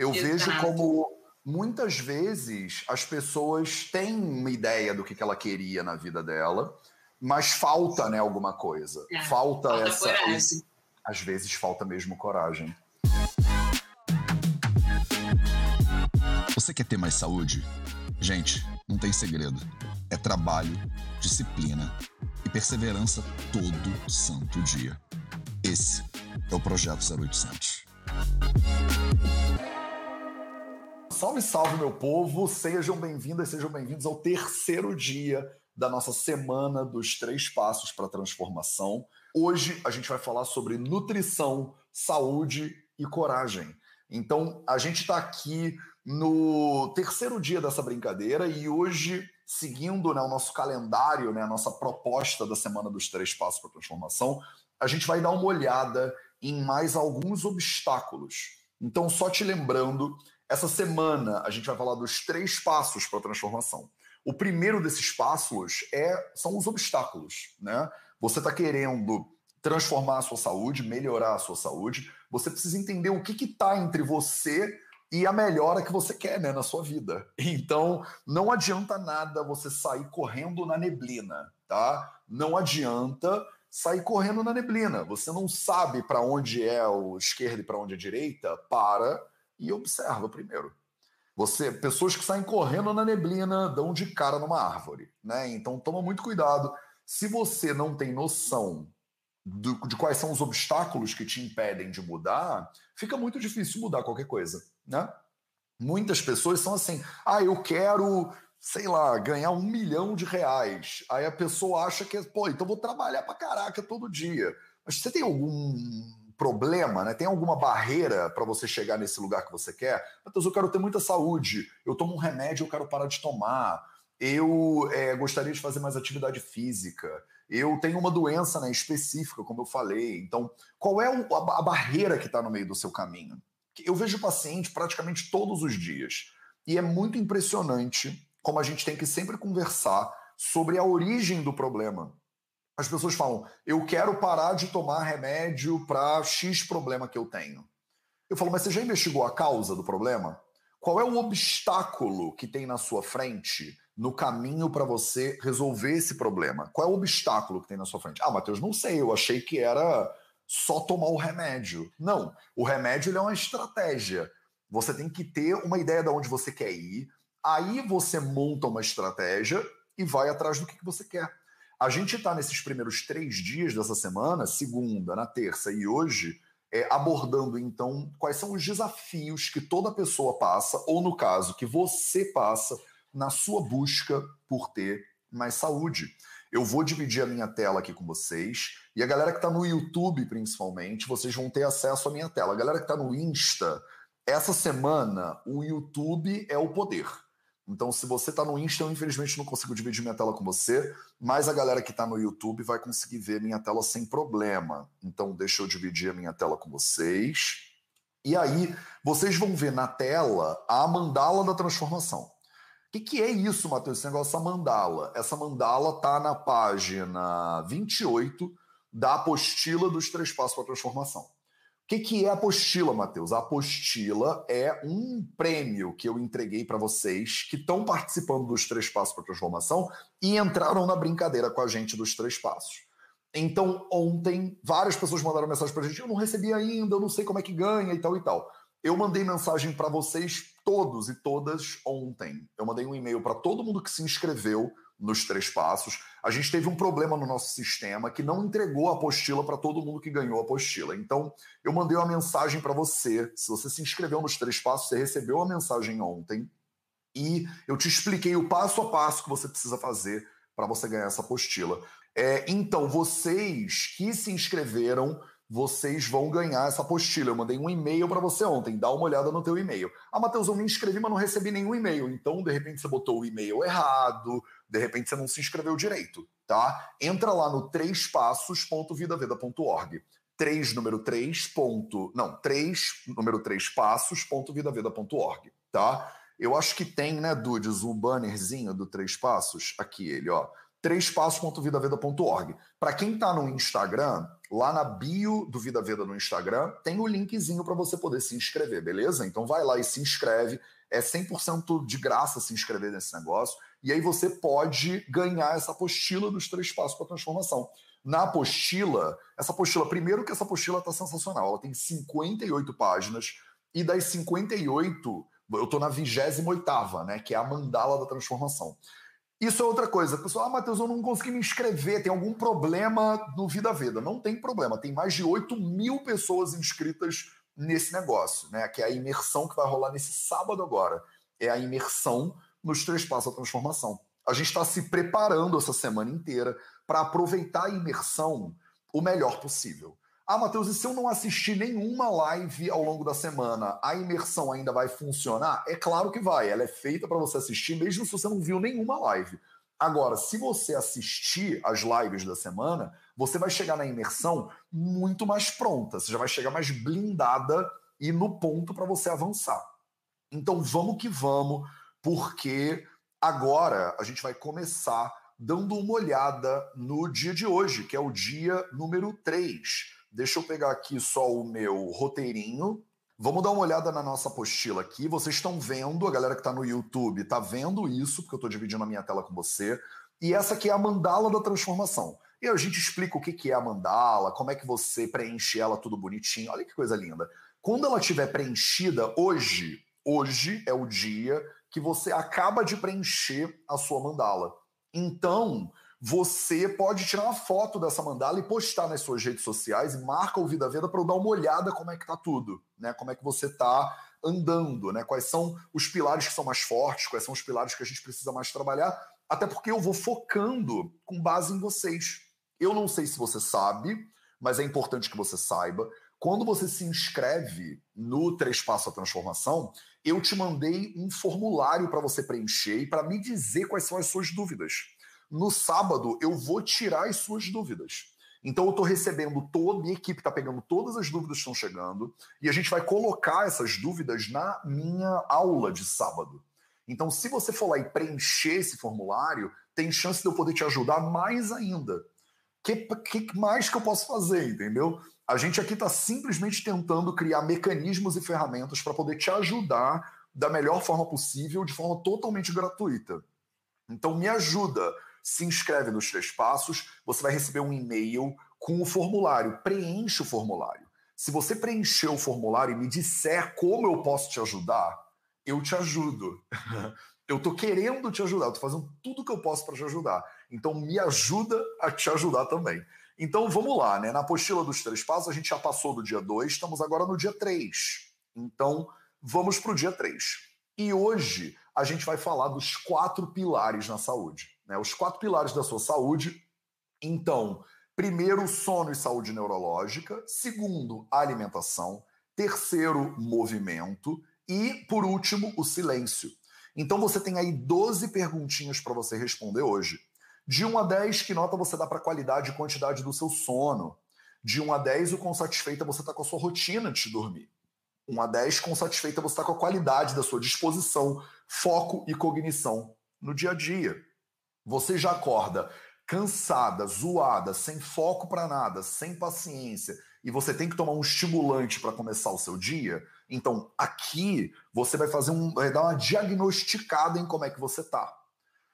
Eu Exato. vejo como muitas vezes as pessoas têm uma ideia do que, que ela queria na vida dela, mas falta né, alguma coisa. É, falta, falta essa. Coragem. Às vezes falta mesmo coragem. Você quer ter mais saúde? Gente, não tem segredo. É trabalho, disciplina e perseverança todo santo dia. Esse é o Projeto 0800. Salve, salve, meu povo! Sejam bem-vindas, sejam bem-vindos ao terceiro dia da nossa semana dos três passos para a transformação. Hoje a gente vai falar sobre nutrição, saúde e coragem. Então, a gente está aqui no terceiro dia dessa brincadeira e hoje, seguindo né, o nosso calendário, né, a nossa proposta da Semana dos Três Passos para a Transformação, a gente vai dar uma olhada em mais alguns obstáculos. Então, só te lembrando essa semana a gente vai falar dos três passos para a transformação. O primeiro desses passos é, são os obstáculos. Né? Você está querendo transformar a sua saúde, melhorar a sua saúde, você precisa entender o que está entre você e a melhora que você quer né, na sua vida. Então, não adianta nada você sair correndo na neblina, tá? Não adianta sair correndo na neblina. Você não sabe para onde é o esquerdo e para onde é a direita, para e observa primeiro. Você, pessoas que saem correndo na neblina dão de cara numa árvore, né? Então toma muito cuidado. Se você não tem noção do, de quais são os obstáculos que te impedem de mudar, fica muito difícil mudar qualquer coisa, né? Muitas pessoas são assim: ah, eu quero, sei lá, ganhar um milhão de reais. Aí a pessoa acha que, pô, então vou trabalhar pra caraca todo dia. Mas você tem algum problema, né? Tem alguma barreira para você chegar nesse lugar que você quer? Matheus, eu quero ter muita saúde, eu tomo um remédio, eu quero parar de tomar, eu é, gostaria de fazer mais atividade física, eu tenho uma doença né, específica, como eu falei. Então, qual é a barreira que está no meio do seu caminho? Eu vejo paciente praticamente todos os dias. E é muito impressionante como a gente tem que sempre conversar sobre a origem do problema. As pessoas falam, eu quero parar de tomar remédio para X problema que eu tenho. Eu falo, mas você já investigou a causa do problema? Qual é o obstáculo que tem na sua frente no caminho para você resolver esse problema? Qual é o obstáculo que tem na sua frente? Ah, Matheus, não sei, eu achei que era só tomar o remédio. Não, o remédio é uma estratégia. Você tem que ter uma ideia de onde você quer ir, aí você monta uma estratégia e vai atrás do que você quer. A gente está nesses primeiros três dias dessa semana, segunda, na terça e hoje, é, abordando então quais são os desafios que toda pessoa passa, ou no caso, que você passa na sua busca por ter mais saúde. Eu vou dividir a minha tela aqui com vocês. E a galera que está no YouTube, principalmente, vocês vão ter acesso à minha tela. A galera que está no Insta, essa semana, o YouTube é o poder. Então, se você está no Insta, eu infelizmente não consigo dividir minha tela com você, mas a galera que está no YouTube vai conseguir ver minha tela sem problema. Então, deixa eu dividir a minha tela com vocês. E aí, vocês vão ver na tela a mandala da transformação. O que, que é isso, Matheus? Esse negócio, essa mandala. Essa mandala está na página 28 da apostila dos três passos para a transformação que, que é a apostila, Matheus? A apostila é um prêmio que eu entreguei para vocês que estão participando dos Três Passos para Transformação e entraram na brincadeira com a gente dos Três Passos. Então, ontem, várias pessoas mandaram mensagem para a gente: eu não recebi ainda, eu não sei como é que ganha e tal e tal. Eu mandei mensagem para vocês todos e todas ontem. Eu mandei um e-mail para todo mundo que se inscreveu nos três passos. A gente teve um problema no nosso sistema que não entregou a apostila para todo mundo que ganhou a apostila. Então, eu mandei uma mensagem para você. Se você se inscreveu nos três passos, você recebeu a mensagem ontem e eu te expliquei o passo a passo que você precisa fazer para você ganhar essa apostila. É, então, vocês que se inscreveram vocês vão ganhar essa apostila. Eu mandei um e-mail para você ontem, dá uma olhada no teu e-mail. Ah, Matheus, eu me inscrevi, mas não recebi nenhum e-mail. Então, de repente, você botou o e-mail errado, de repente você não se inscreveu direito, tá? Entra lá no trêspassos.vidaveda.org. 3, número 3, ponto, não, 3, número 3 passos.vidaveda.org, tá? Eu acho que tem, né, Dudes, um bannerzinho do Três Passos, aqui ele, ó. trêspassos.vidaveda.org. Para quem está no Instagram, lá na bio do Vida Veda no Instagram, tem o linkzinho para você poder se inscrever, beleza? Então vai lá e se inscreve. É 100% de graça se inscrever nesse negócio. E aí você pode ganhar essa apostila dos três passos para transformação. Na apostila, essa apostila, primeiro que essa apostila está sensacional, ela tem 58 páginas, e das 58, eu estou na 28, né? Que é a mandala da transformação. Isso é outra coisa. Pessoal, ah, Matheus, eu não consegui me inscrever, tem algum problema no Vida Veda? Não tem problema, tem mais de 8 mil pessoas inscritas nesse negócio, né? Que é a imersão que vai rolar nesse sábado agora. É a imersão nos três passos da transformação. A gente está se preparando essa semana inteira para aproveitar a imersão o melhor possível. Ah, Matheus, e se eu não assistir nenhuma live ao longo da semana, a imersão ainda vai funcionar? É claro que vai. Ela é feita para você assistir, mesmo se você não viu nenhuma live. Agora, se você assistir as lives da semana, você vai chegar na imersão muito mais pronta. Você já vai chegar mais blindada e no ponto para você avançar. Então, vamos que vamos porque agora a gente vai começar dando uma olhada no dia de hoje, que é o dia número 3. Deixa eu pegar aqui só o meu roteirinho. Vamos dar uma olhada na nossa apostila aqui. Vocês estão vendo, a galera que está no YouTube está vendo isso, porque eu estou dividindo a minha tela com você. E essa aqui é a mandala da transformação. E a gente explica o que é a mandala, como é que você preenche ela tudo bonitinho. Olha que coisa linda. Quando ela estiver preenchida, hoje, hoje é o dia que você acaba de preencher a sua mandala. Então, você pode tirar uma foto dessa mandala e postar nas suas redes sociais e marca o Vida Veda para eu dar uma olhada como é que tá tudo, né? Como é que você tá andando, né? Quais são os pilares que são mais fortes, quais são os pilares que a gente precisa mais trabalhar, até porque eu vou focando com base em vocês. Eu não sei se você sabe, mas é importante que você saiba. Quando você se inscreve no Três Passos à Transformação, eu te mandei um formulário para você preencher e para me dizer quais são as suas dúvidas. No sábado, eu vou tirar as suas dúvidas. Então, eu estou recebendo toda, minha equipe está pegando todas as dúvidas que estão chegando e a gente vai colocar essas dúvidas na minha aula de sábado. Então, se você for lá e preencher esse formulário, tem chance de eu poder te ajudar mais ainda. O que, que mais que eu posso fazer, entendeu? A gente aqui está simplesmente tentando criar mecanismos e ferramentas para poder te ajudar da melhor forma possível, de forma totalmente gratuita. Então me ajuda, se inscreve nos três passos, você vai receber um e-mail com o formulário, preenche o formulário. Se você preencher o formulário e me disser como eu posso te ajudar, eu te ajudo. eu estou querendo te ajudar, eu estou fazendo tudo que eu posso para te ajudar. Então me ajuda a te ajudar também. Então vamos lá, né? Na apostila dos três passos, a gente já passou do dia 2, estamos agora no dia 3. Então vamos para o dia 3. E hoje a gente vai falar dos quatro pilares na saúde. Né? Os quatro pilares da sua saúde. Então, primeiro, sono e saúde neurológica. Segundo, alimentação. Terceiro, movimento. E, por último, o silêncio. Então você tem aí 12 perguntinhas para você responder hoje. De 1 a 10, que nota você dá para a qualidade e quantidade do seu sono? De 1 a 10, o quão satisfeita você está com a sua rotina de dormir. 1 a 10, quão satisfeita você está com a qualidade da sua disposição, foco e cognição no dia a dia. Você já acorda cansada, zoada, sem foco para nada, sem paciência, e você tem que tomar um estimulante para começar o seu dia, então aqui você vai fazer um, vai dar uma diagnosticada em como é que você tá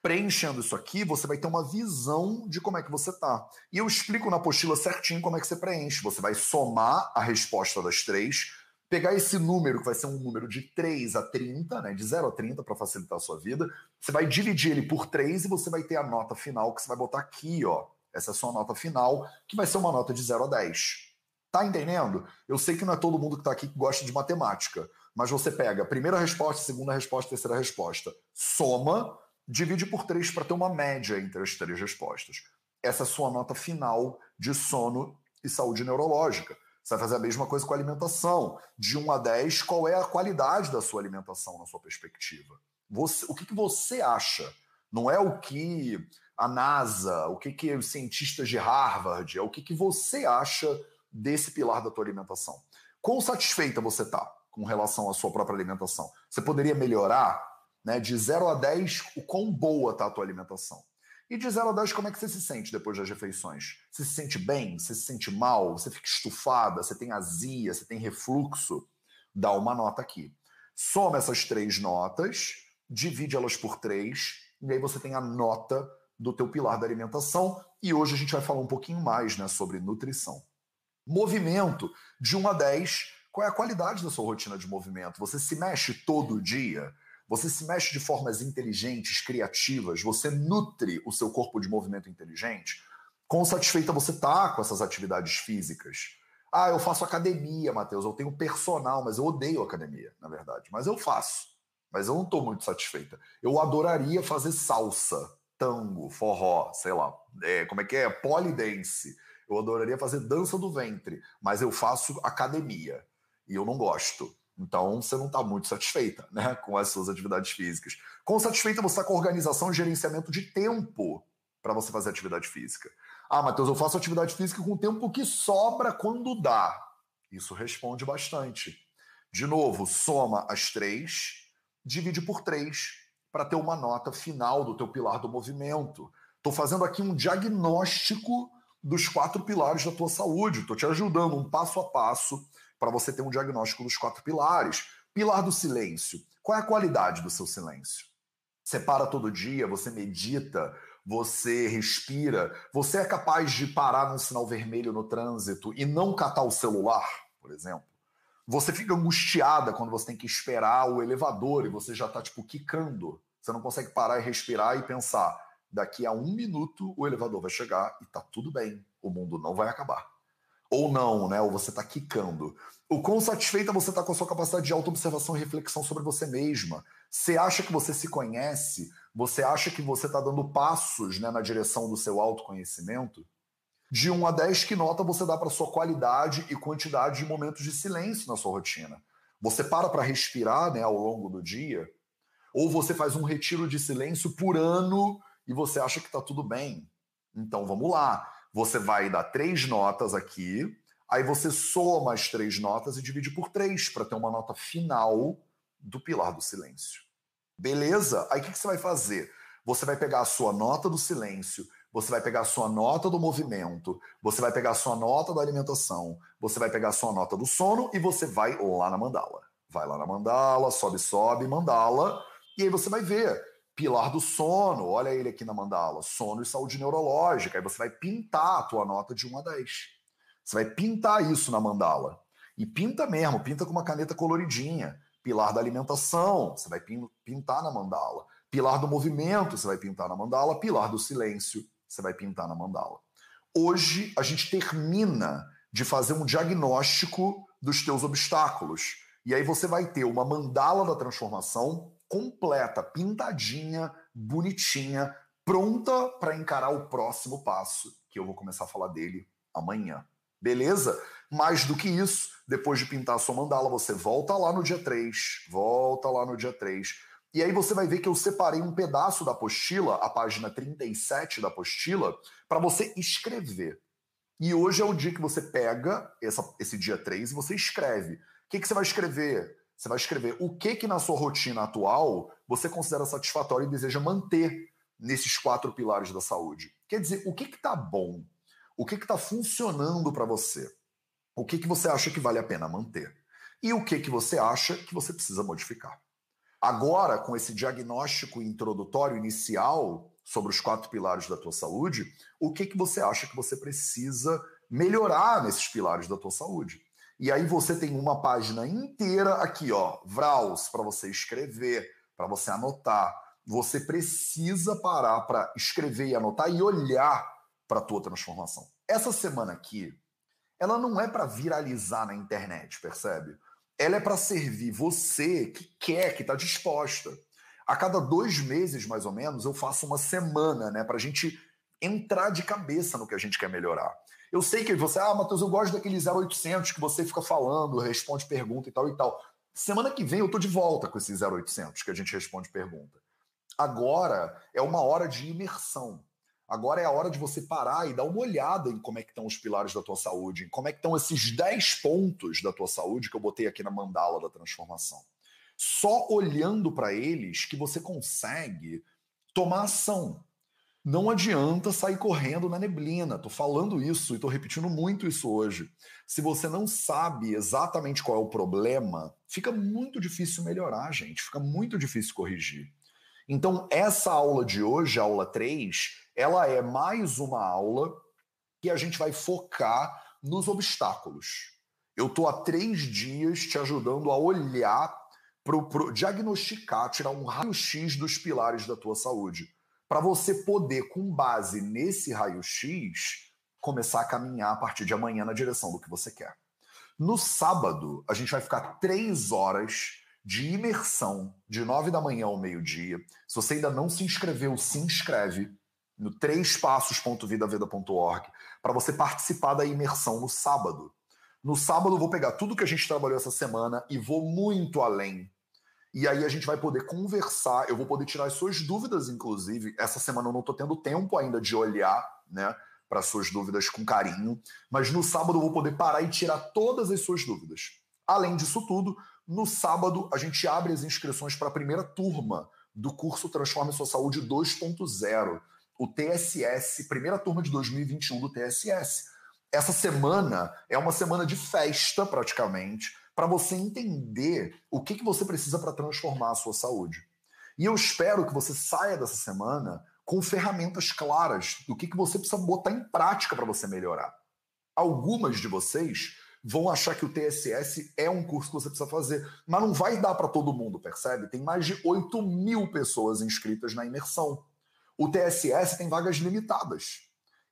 preenchendo isso aqui, você vai ter uma visão de como é que você tá. E eu explico na apostila certinho como é que você preenche. Você vai somar a resposta das três, pegar esse número, que vai ser um número de 3 a 30, né, de 0 a 30 para facilitar a sua vida, você vai dividir ele por 3 e você vai ter a nota final que você vai botar aqui, ó. Essa é a sua nota final, que vai ser uma nota de 0 a 10. Tá entendendo? Eu sei que não é todo mundo que está aqui que gosta de matemática, mas você pega a primeira resposta, segunda resposta, terceira resposta, soma divide por três para ter uma média entre as três respostas. Essa é a sua nota final de sono e saúde neurológica. Você vai fazer a mesma coisa com a alimentação. De 1 a 10, qual é a qualidade da sua alimentação na sua perspectiva? Você, o que, que você acha? Não é o que a NASA, o que, que os cientistas de Harvard, é o que, que você acha desse pilar da tua alimentação. Quão satisfeita você está com relação à sua própria alimentação? Você poderia melhorar? Né, de 0 a 10, o quão boa está a tua alimentação. E de 0 a 10, como é que você se sente depois das refeições? Você se sente bem? Você se sente mal? Você fica estufada? Você tem azia? Você tem refluxo? Dá uma nota aqui. Soma essas três notas, divide elas por três, e aí você tem a nota do teu pilar da alimentação. E hoje a gente vai falar um pouquinho mais né, sobre nutrição. Movimento, de 1 a 10, qual é a qualidade da sua rotina de movimento? Você se mexe todo dia? Você se mexe de formas inteligentes, criativas, você nutre o seu corpo de movimento inteligente. Quão satisfeita você tá com essas atividades físicas? Ah, eu faço academia, Matheus, eu tenho personal, mas eu odeio academia, na verdade. Mas eu faço. Mas eu não estou muito satisfeita. Eu adoraria fazer salsa, tango, forró, sei lá. É, como é que é? Polidense. Eu adoraria fazer dança do ventre, mas eu faço academia e eu não gosto. Então você não está muito satisfeita né, com as suas atividades físicas. Quão satisfeita você está com organização e gerenciamento de tempo para você fazer atividade física? Ah, Matheus, eu faço atividade física com o tempo que sobra quando dá. Isso responde bastante. De novo, soma as três, divide por três para ter uma nota final do teu pilar do movimento. Estou fazendo aqui um diagnóstico dos quatro pilares da tua saúde. Estou te ajudando um passo a passo para você ter um diagnóstico dos quatro pilares. Pilar do silêncio. Qual é a qualidade do seu silêncio? Você para todo dia, você medita, você respira, você é capaz de parar num sinal vermelho no trânsito e não catar o celular, por exemplo. Você fica angustiada quando você tem que esperar o elevador e você já está tipo quicando. Você não consegue parar e respirar e pensar: daqui a um minuto o elevador vai chegar e tá tudo bem, o mundo não vai acabar ou não, né? Ou você está quicando. O quão satisfeita você está com a sua capacidade de autoobservação e reflexão sobre você mesma. Você acha que você se conhece? Você acha que você está dando passos né, na direção do seu autoconhecimento? De 1 a 10, que nota você dá para sua qualidade e quantidade de momentos de silêncio na sua rotina? Você para para respirar né, ao longo do dia? Ou você faz um retiro de silêncio por ano e você acha que está tudo bem? Então vamos lá você vai dar três notas aqui, aí você soma as três notas e divide por três para ter uma nota final do pilar do silêncio. Beleza? Aí o que, que você vai fazer? Você vai pegar a sua nota do silêncio, você vai pegar a sua nota do movimento, você vai pegar a sua nota da alimentação, você vai pegar a sua nota do sono e você vai lá na mandala. Vai lá na mandala, sobe, sobe, mandala, e aí você vai ver Pilar do sono, olha ele aqui na mandala, sono e saúde neurológica. Aí você vai pintar a tua nota de 1 a 10. Você vai pintar isso na mandala. E pinta mesmo, pinta com uma caneta coloridinha. Pilar da alimentação, você vai pintar na mandala. Pilar do movimento, você vai pintar na mandala. Pilar do silêncio, você vai pintar na mandala. Hoje a gente termina de fazer um diagnóstico dos teus obstáculos. E aí você vai ter uma mandala da transformação completa, pintadinha, bonitinha, pronta para encarar o próximo passo, que eu vou começar a falar dele amanhã. Beleza? Mais do que isso, depois de pintar a sua mandala, você volta lá no dia 3, volta lá no dia 3. E aí você vai ver que eu separei um pedaço da apostila, a página 37 da apostila, para você escrever. E hoje é o dia que você pega essa, esse dia 3 e você escreve. O que, que você vai escrever? Você vai escrever o que que na sua rotina atual você considera satisfatório e deseja manter nesses quatro pilares da saúde. Quer dizer, o que que tá bom? O que que tá funcionando para você? O que que você acha que vale a pena manter? E o que que você acha que você precisa modificar? Agora, com esse diagnóstico introdutório inicial sobre os quatro pilares da tua saúde, o que que você acha que você precisa melhorar nesses pilares da tua saúde? E aí você tem uma página inteira aqui, ó, Vraus, para você escrever, para você anotar. Você precisa parar para escrever e anotar e olhar para a tua transformação. Essa semana aqui, ela não é para viralizar na internet, percebe? Ela é para servir você que quer, que está disposta. A cada dois meses, mais ou menos, eu faço uma semana, né, para a gente entrar de cabeça no que a gente quer melhorar. Eu sei que você, ah, Matheus, eu gosto daquele 0800 que você fica falando, responde pergunta e tal e tal. Semana que vem eu tô de volta com esse 0800 que a gente responde pergunta. Agora é uma hora de imersão. Agora é a hora de você parar e dar uma olhada em como é que estão os pilares da tua saúde, em como é que estão esses 10 pontos da tua saúde que eu botei aqui na mandala da transformação. Só olhando para eles que você consegue tomar ação. Não adianta sair correndo na neblina. Tô falando isso e tô repetindo muito isso hoje. Se você não sabe exatamente qual é o problema, fica muito difícil melhorar, gente. Fica muito difícil corrigir. Então, essa aula de hoje, aula 3, ela é mais uma aula que a gente vai focar nos obstáculos. Eu estou há três dias te ajudando a olhar, pro, diagnosticar, tirar um raio-x dos pilares da tua saúde. Para você poder, com base nesse raio-x, começar a caminhar a partir de amanhã na direção do que você quer. No sábado, a gente vai ficar três horas de imersão de nove da manhã ao meio-dia. Se você ainda não se inscreveu, se inscreve no trêspassos.vidaveda.org para você participar da imersão no sábado. No sábado eu vou pegar tudo que a gente trabalhou essa semana e vou muito além. E aí a gente vai poder conversar, eu vou poder tirar as suas dúvidas, inclusive. Essa semana eu não estou tendo tempo ainda de olhar, né, para suas dúvidas com carinho, mas no sábado eu vou poder parar e tirar todas as suas dúvidas. Além disso tudo, no sábado, a gente abre as inscrições para a primeira turma do curso Transforme Sua Saúde 2.0, o TSS, primeira turma de 2021 do TSS. Essa semana é uma semana de festa, praticamente, para você entender o que, que você precisa para transformar a sua saúde. E eu espero que você saia dessa semana com ferramentas claras do que, que você precisa botar em prática para você melhorar. Algumas de vocês vão achar que o TSS é um curso que você precisa fazer. Mas não vai dar para todo mundo, percebe? Tem mais de 8 mil pessoas inscritas na imersão. O TSS tem vagas limitadas.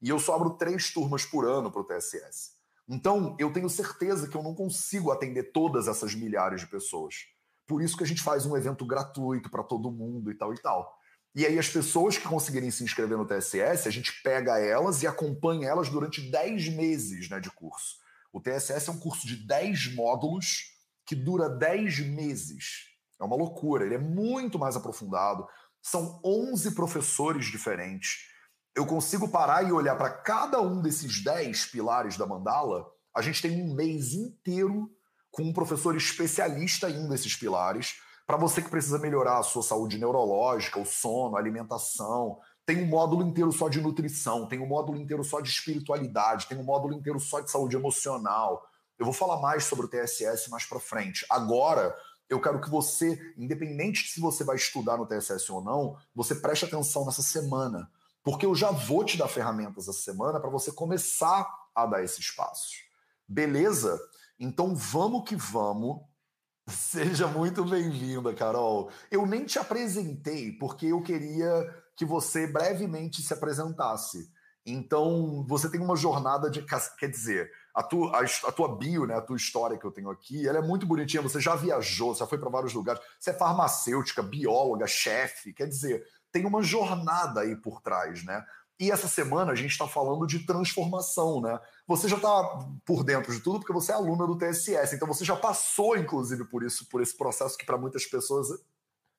E eu só abro três turmas por ano para o TSS. Então, eu tenho certeza que eu não consigo atender todas essas milhares de pessoas. Por isso que a gente faz um evento gratuito para todo mundo e tal e tal. E aí, as pessoas que conseguirem se inscrever no TSS, a gente pega elas e acompanha elas durante 10 meses né, de curso. O TSS é um curso de 10 módulos que dura 10 meses. É uma loucura, ele é muito mais aprofundado. São 11 professores diferentes. Eu consigo parar e olhar para cada um desses 10 pilares da mandala. A gente tem um mês inteiro com um professor especialista em um desses pilares. Para você que precisa melhorar a sua saúde neurológica, o sono, a alimentação, tem um módulo inteiro só de nutrição, tem um módulo inteiro só de espiritualidade, tem um módulo inteiro só de saúde emocional. Eu vou falar mais sobre o TSS mais para frente. Agora, eu quero que você, independente de se você vai estudar no TSS ou não, você preste atenção nessa semana, porque eu já vou te dar ferramentas essa semana para você começar a dar esses passos. Beleza? Então vamos que vamos. Seja muito bem-vinda, Carol. Eu nem te apresentei porque eu queria que você brevemente se apresentasse. Então, você tem uma jornada de. Quer dizer, a tua, a, a, tua bio, né, a tua história que eu tenho aqui, ela é muito bonitinha. Você já viajou, já foi para vários lugares. Você é farmacêutica, bióloga, chefe. Quer dizer, tem uma jornada aí por trás, né? E essa semana a gente está falando de transformação, né? Você já está por dentro de tudo porque você é aluna do TSS, então você já passou, inclusive, por isso, por esse processo que para muitas pessoas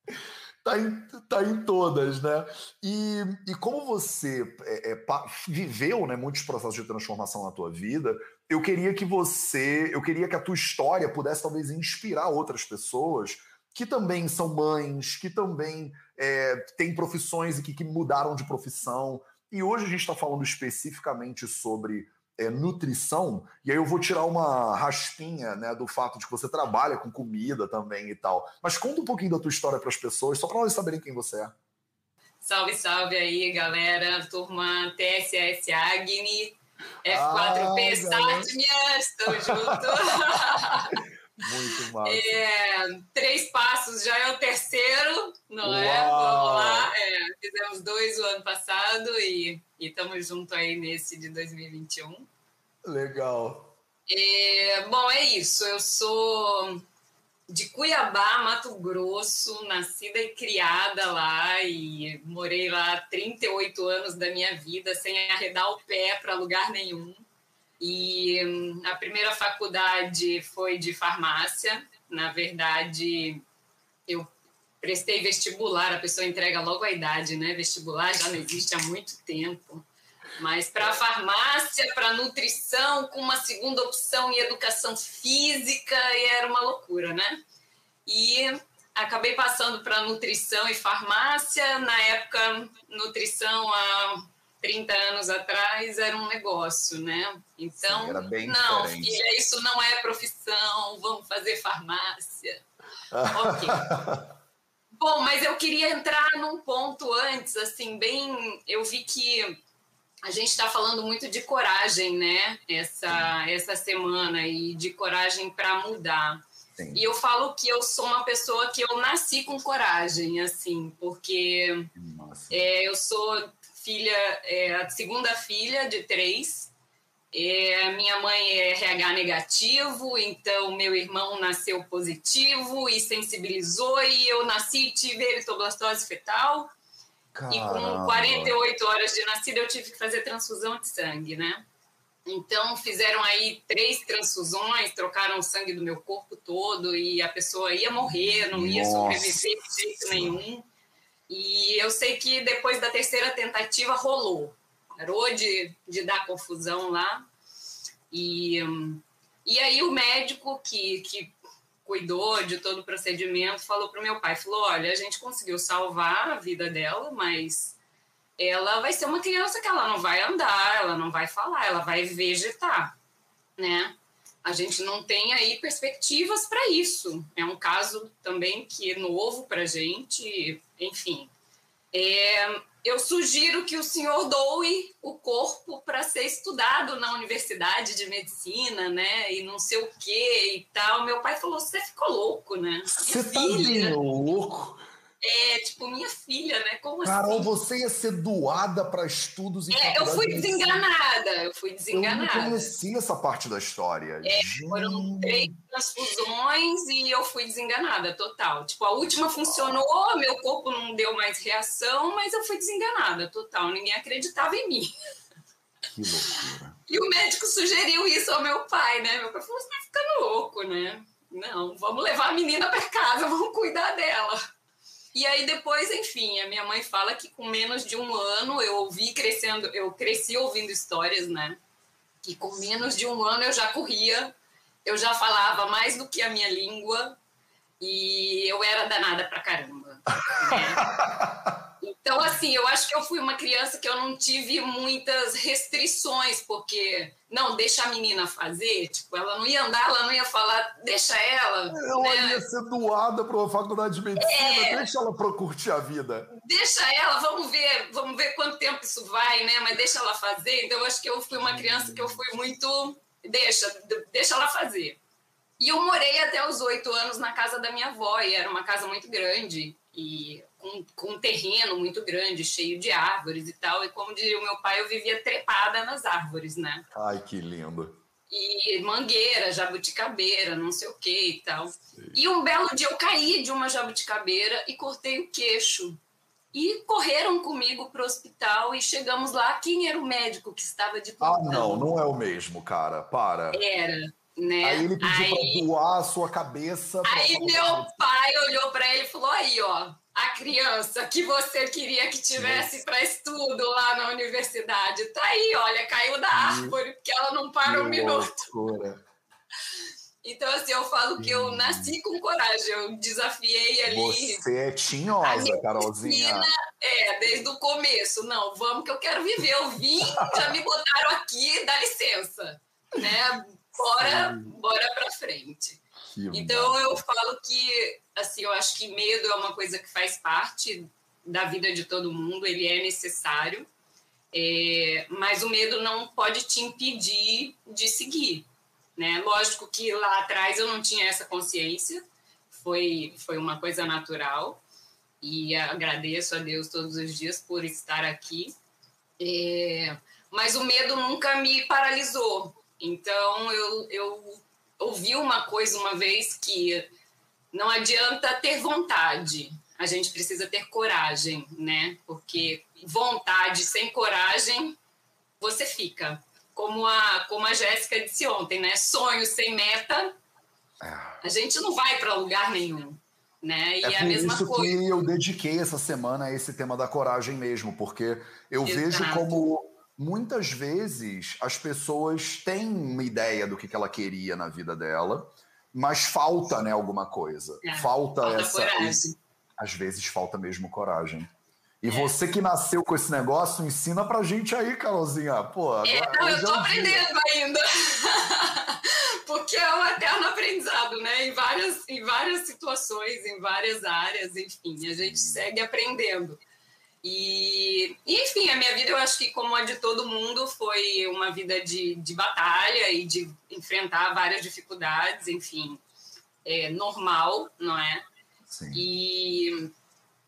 tá em, tá em todas, né? E, e como você é, é, viveu né, muitos processos de transformação na tua vida, eu queria que você, eu queria que a tua história pudesse talvez inspirar outras pessoas que também são mães, que também é, têm profissões que, que mudaram de profissão. E hoje a gente está falando especificamente sobre é, nutrição, e aí eu vou tirar uma raspinha né, do fato de que você trabalha com comida também e tal. Mas conta um pouquinho da tua história para as pessoas, só para elas saberem quem você é. Salve, salve aí, galera, turma TSS Agni, F4P ah, Satmias, estamos junto. Muito massa. É, três passos já é o terceiro, não é? Uau. é? Vamos lá. É, fizemos dois o ano passado e estamos junto aí nesse de 2021. Legal. É, bom, é isso. Eu sou de Cuiabá, Mato Grosso, nascida e criada lá e morei lá 38 anos da minha vida sem arredar o pé para lugar nenhum. E hum, a primeira faculdade foi de farmácia. Na verdade, eu prestei vestibular, a pessoa entrega logo a idade, né? Vestibular já não existe há muito tempo. Mas para farmácia, para nutrição, com uma segunda opção em educação física, era uma loucura, né? E acabei passando para nutrição e farmácia. Na época, nutrição há 30 anos atrás era um negócio, né? Então, Sim, não, diferente. filha, isso não é profissão, vamos fazer farmácia. ok. Bom, mas eu queria entrar num ponto antes, assim, bem. Eu vi que a gente está falando muito de coragem, né? Essa, essa semana e de coragem para mudar. Sim. E eu falo que eu sou uma pessoa que eu nasci com coragem, assim, porque é, eu sou filha, é, a segunda filha de três. É, minha mãe é RH negativo, então meu irmão nasceu positivo e sensibilizou, e eu nasci e tive eritoblastose fetal. Caramba. E com 48 horas de nascida eu tive que fazer transfusão de sangue, né? Então fizeram aí três transfusões, trocaram o sangue do meu corpo todo e a pessoa ia morrer, não ia Nossa. sobreviver de jeito nenhum. E eu sei que depois da terceira tentativa rolou, parou de, de dar confusão lá. E, e aí o médico que, que cuidou de todo o procedimento falou para o meu pai, falou, olha, a gente conseguiu salvar a vida dela, mas ela vai ser uma criança que ela não vai andar, ela não vai falar, ela vai vegetar, né? A gente não tem aí perspectivas para isso. É um caso também que é novo para gente, enfim. É, eu sugiro que o senhor doe o corpo para ser estudado na universidade de medicina, né? E não sei o quê e tal. Meu pai falou: você ficou louco, né? Você tá bem louco? É, tipo, minha filha, né? Como Carol, assim? você ia ser doada para estudos em É, eu fui desenganada, eu fui desenganada. Eu não conhecia essa parte da história. É, foram três transfusões e eu fui desenganada, total. Tipo, a última funcionou, meu corpo não deu mais reação, mas eu fui desenganada, total. Ninguém acreditava em mim. Que loucura. E o médico sugeriu isso ao meu pai, né? Meu pai falou: você tá ficando louco, né? Não, vamos levar a menina para casa, vamos cuidar dela. E aí depois, enfim, a minha mãe fala que com menos de um ano eu ouvi crescendo, eu cresci ouvindo histórias, né? Que com menos de um ano eu já corria, eu já falava mais do que a minha língua e eu era danada pra caramba. Né? Então, assim, eu acho que eu fui uma criança que eu não tive muitas restrições, porque, não, deixa a menina fazer, tipo, ela não ia andar, ela não ia falar, deixa ela. Ela né? ia ser doada para uma faculdade de medicina, é, deixa ela para curtir a vida. Deixa ela, vamos ver, vamos ver quanto tempo isso vai, né? Mas deixa ela fazer. Então, eu acho que eu fui uma criança que eu fui muito, deixa, deixa ela fazer. E eu morei até os oito anos na casa da minha avó, e era uma casa muito grande e com, com, um terreno muito grande, cheio de árvores e tal. E como diria o meu pai, eu vivia trepada nas árvores, né? Ai, que lindo. E mangueira, jabuticabeira, não sei o que e tal. E um belo dia eu caí de uma jabuticabeira e cortei o queixo. E correram comigo para o hospital e chegamos lá. Quem era o médico que estava de plantão? Ah, não, não é o mesmo, cara. Para. Era. Né? Aí ele pediu para doar a sua cabeça. Aí meu pai olhou para ele e falou: aí, ó, a criança que você queria que tivesse para estudo lá na universidade. Tá aí, olha, caiu da árvore, porque ela não para um minuto. Então, assim, eu falo que eu nasci com coragem, eu desafiei ali. Você é tinhosa, Carolzinha. É, desde o começo. Não, vamos que eu quero viver. Eu vim, já me botaram aqui, dá licença. Né? Bora, bora pra frente. Que então, eu falo que, assim, eu acho que medo é uma coisa que faz parte da vida de todo mundo, ele é necessário. É, mas o medo não pode te impedir de seguir. Né? Lógico que lá atrás eu não tinha essa consciência, foi, foi uma coisa natural, e agradeço a Deus todos os dias por estar aqui. É, mas o medo nunca me paralisou. Então eu, eu ouvi uma coisa uma vez que não adianta ter vontade, a gente precisa ter coragem, né? Porque vontade sem coragem, você fica. Como a, como a Jéssica disse ontem, né? Sonho sem meta, a gente não vai para lugar nenhum. Né? E é a mesma isso coisa. que eu dediquei essa semana a esse tema da coragem mesmo, porque eu Exato. vejo como muitas vezes as pessoas têm uma ideia do que ela queria na vida dela, mas falta, né, alguma coisa. É, falta, falta essa. esse- às vezes falta mesmo coragem. E você que nasceu com esse negócio, ensina pra gente aí, Carolzinha. Pô, É, não, eu tô é aprendendo ainda. Porque é um eterno aprendizado, né? Em várias, em várias situações, em várias áreas, enfim, a gente segue aprendendo. E, e, enfim, a minha vida, eu acho que, como a de todo mundo, foi uma vida de, de batalha e de enfrentar várias dificuldades, enfim, é normal, não é? Sim. E,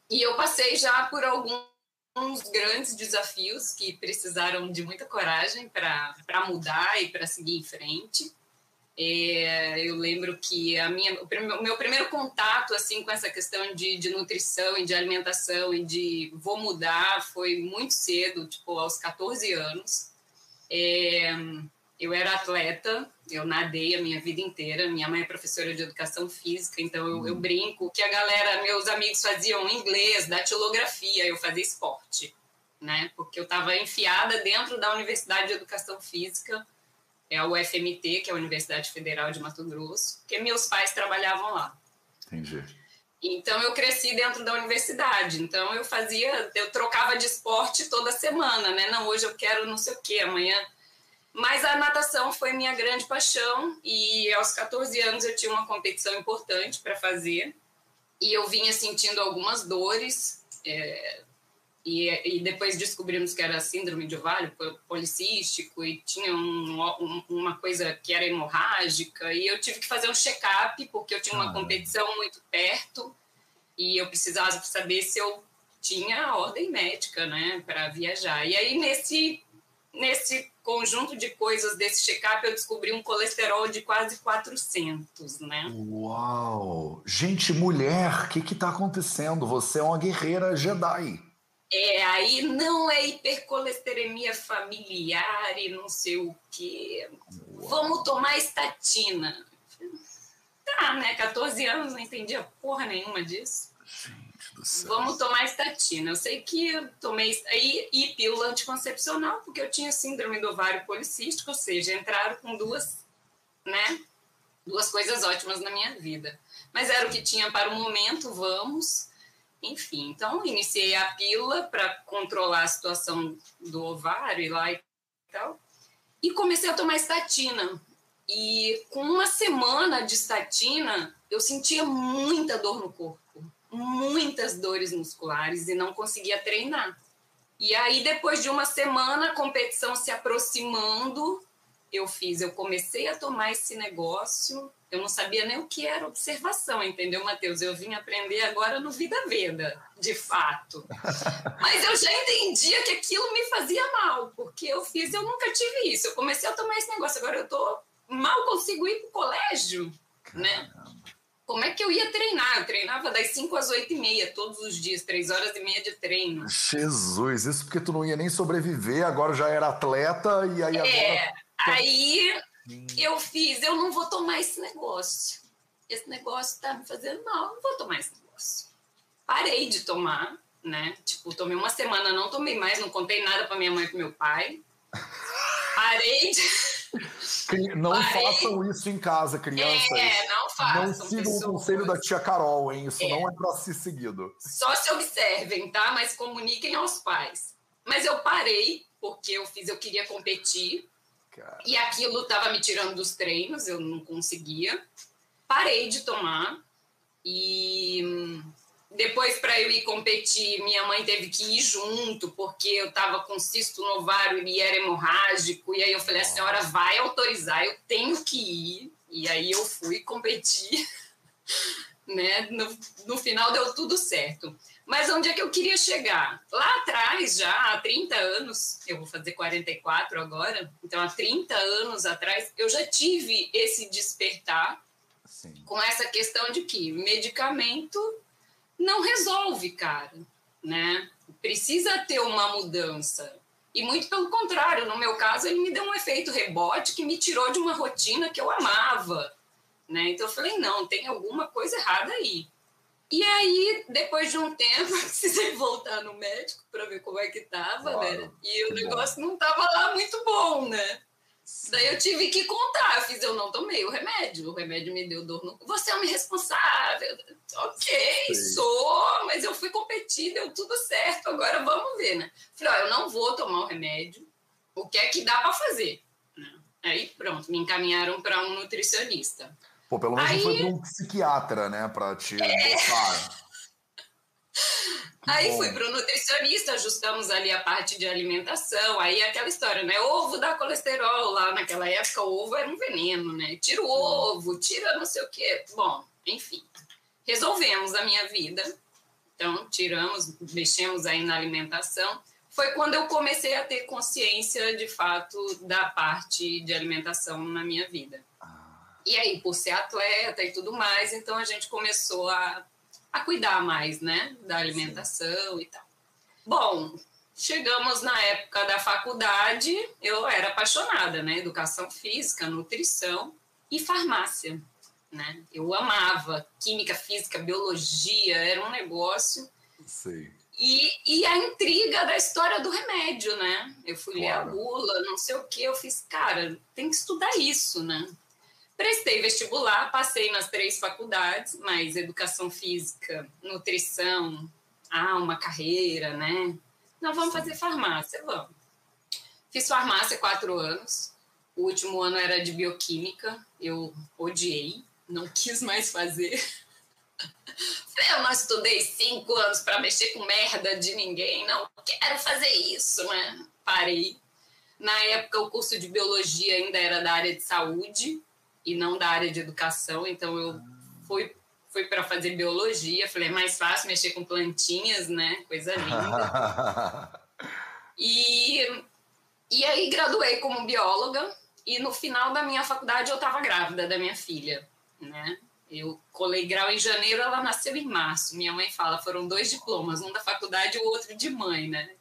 e eu passei já por alguns grandes desafios que precisaram de muita coragem para mudar e para seguir em frente. É, eu lembro que a minha, o, meu primeiro contato assim com essa questão de, de nutrição e de alimentação e de vou mudar foi muito cedo, tipo aos 14 anos. É, eu era atleta, eu nadei a minha vida inteira. Minha mãe é professora de educação física, então eu, eu brinco que a galera, meus amigos faziam inglês, datilografia, eu fazia esporte, né? Porque eu estava enfiada dentro da Universidade de Educação Física, é a UFMT, que é a Universidade Federal de Mato Grosso, porque meus pais trabalhavam lá. Entendi. Então eu cresci dentro da universidade. Então eu fazia, eu trocava de esporte toda semana, né? Não, hoje eu quero não sei o quê, amanhã. Mas a natação foi minha grande paixão e aos 14 anos eu tinha uma competição importante para fazer e eu vinha sentindo algumas dores é, e, e depois descobrimos que era síndrome de ovário po- policístico e tinha um- um- uma coisa que era hemorrágica e eu tive que fazer um check-up porque eu tinha uma Caramba. competição muito perto e eu precisava saber se eu tinha a ordem médica, né, para viajar. E aí nesse nesse conjunto de coisas desse check-up eu descobri um colesterol de quase 400, né? Uau! Gente, mulher, o que que tá acontecendo? Você é uma guerreira Jedi. É, aí não é hipercolesteremia familiar e não sei o quê. Uau. Vamos tomar estatina. Tá, né? 14 anos, não entendia porra nenhuma disso. Gente do. Vamos tomar estatina. Eu sei que eu tomei e, e pílula anticoncepcional, porque eu tinha síndrome do ovário policístico, ou seja, entraram com duas, né? Duas coisas ótimas na minha vida. Mas era o que tinha para o momento, vamos. Enfim, então iniciei a pílula para controlar a situação do ovário e lá e tal. E comecei a tomar estatina. E com uma semana de estatina, eu sentia muita dor no corpo muitas dores musculares e não conseguia treinar. E aí, depois de uma semana, a competição se aproximando, eu fiz, eu comecei a tomar esse negócio. Eu não sabia nem o que era observação, entendeu, Matheus? Eu vim aprender agora no Vida Veda, de fato. Mas eu já entendia que aquilo me fazia mal, porque eu fiz, eu nunca tive isso. Eu comecei a tomar esse negócio, agora eu tô mal consigo ir pro colégio, né? Como é que eu ia treinar? Eu treinava das 5 às 8 e meia, todos os dias, 3 horas e meia de treino. Jesus, isso porque tu não ia nem sobreviver, agora já era atleta e aí É, agora. aí eu fiz, eu não vou tomar esse negócio. Esse negócio tá me fazendo mal, não vou tomar esse negócio. Parei de tomar, né? Tipo, tomei uma semana, não tomei mais, não contei nada para minha mãe e pro meu pai. Parei de. Não Parei. façam isso em casa, crianças. É, não não façam. sigam o conselho da tia Carol, hein? Isso É. não é pra ser seguido. Só se observem, tá? Mas comuniquem aos pais. Mas eu parei, porque eu fiz, eu queria competir. Cara. E aquilo estava me tirando dos treinos, eu não conseguia. Parei de tomar. E depois, para eu ir competir, minha mãe teve que ir junto, porque eu estava com cisto no ovário e era hemorrágico. E aí eu falei: a senhora vai autorizar, eu tenho que ir. E aí eu fui competir. né? No, no final deu tudo certo. Mas onde é que eu queria chegar? Lá atrás, já há 30 anos, eu vou fazer 44 agora, então há 30 anos atrás, eu já tive esse despertar Sim. com essa questão de que medicamento não resolve, cara, né? Precisa ter uma mudança. E muito pelo contrário, no meu caso, ele me deu um efeito rebote que me tirou de uma rotina que eu amava, né? Então eu falei, não, tem alguma coisa errada aí. E aí, depois de um tempo, eu precisei voltar no médico para ver como é que tava, né? E o bom. negócio não tava lá muito bom, né? Daí eu tive que contar. Eu fiz, eu não tomei o remédio. O remédio me deu dor no. Você é uma irresponsável. Ok, sou, mas eu fui competir, deu tudo certo. Agora vamos ver, né? Falei, ó, eu não vou tomar o remédio. O que é que dá para fazer? Aí pronto, me encaminharam para um nutricionista. Pô, pelo menos Aí... foi um psiquiatra, né? Para te é... Aí Bom. fui para o nutricionista, ajustamos ali a parte de alimentação. Aí aquela história, né? Ovo dá colesterol lá naquela época, o ovo era um veneno, né? Tira o ovo, tira não sei o quê. Bom, enfim, resolvemos a minha vida. Então, tiramos, mexemos aí na alimentação. Foi quando eu comecei a ter consciência, de fato, da parte de alimentação na minha vida. E aí, por ser atleta e tudo mais, então a gente começou a a cuidar mais, né, da alimentação Sim. e tal. Bom, chegamos na época da faculdade, eu era apaixonada, né, educação física, nutrição e farmácia, né? Eu amava química, física, biologia, era um negócio. Sei. E, e a intriga da história do remédio, né? Eu fui claro. ler a bula, não sei o que, eu fiz, cara, tem que estudar isso, né? Prestei vestibular, passei nas três faculdades, mas educação física, nutrição, ah, uma carreira, né? Não, vamos fazer farmácia, vamos. Fiz farmácia quatro anos. O último ano era de bioquímica. Eu odiei, não quis mais fazer. Eu não estudei cinco anos para mexer com merda de ninguém, não quero fazer isso, né? Parei. Na época, o curso de biologia ainda era da área de saúde, e não da área de educação, então eu fui fui para fazer biologia, falei, é mais fácil mexer com plantinhas, né? Coisa linda. e, e aí graduei como bióloga e no final da minha faculdade eu estava grávida da minha filha, né? Eu colei grau em janeiro, ela nasceu em março. Minha mãe fala, foram dois diplomas, um da faculdade e o outro de mãe, né?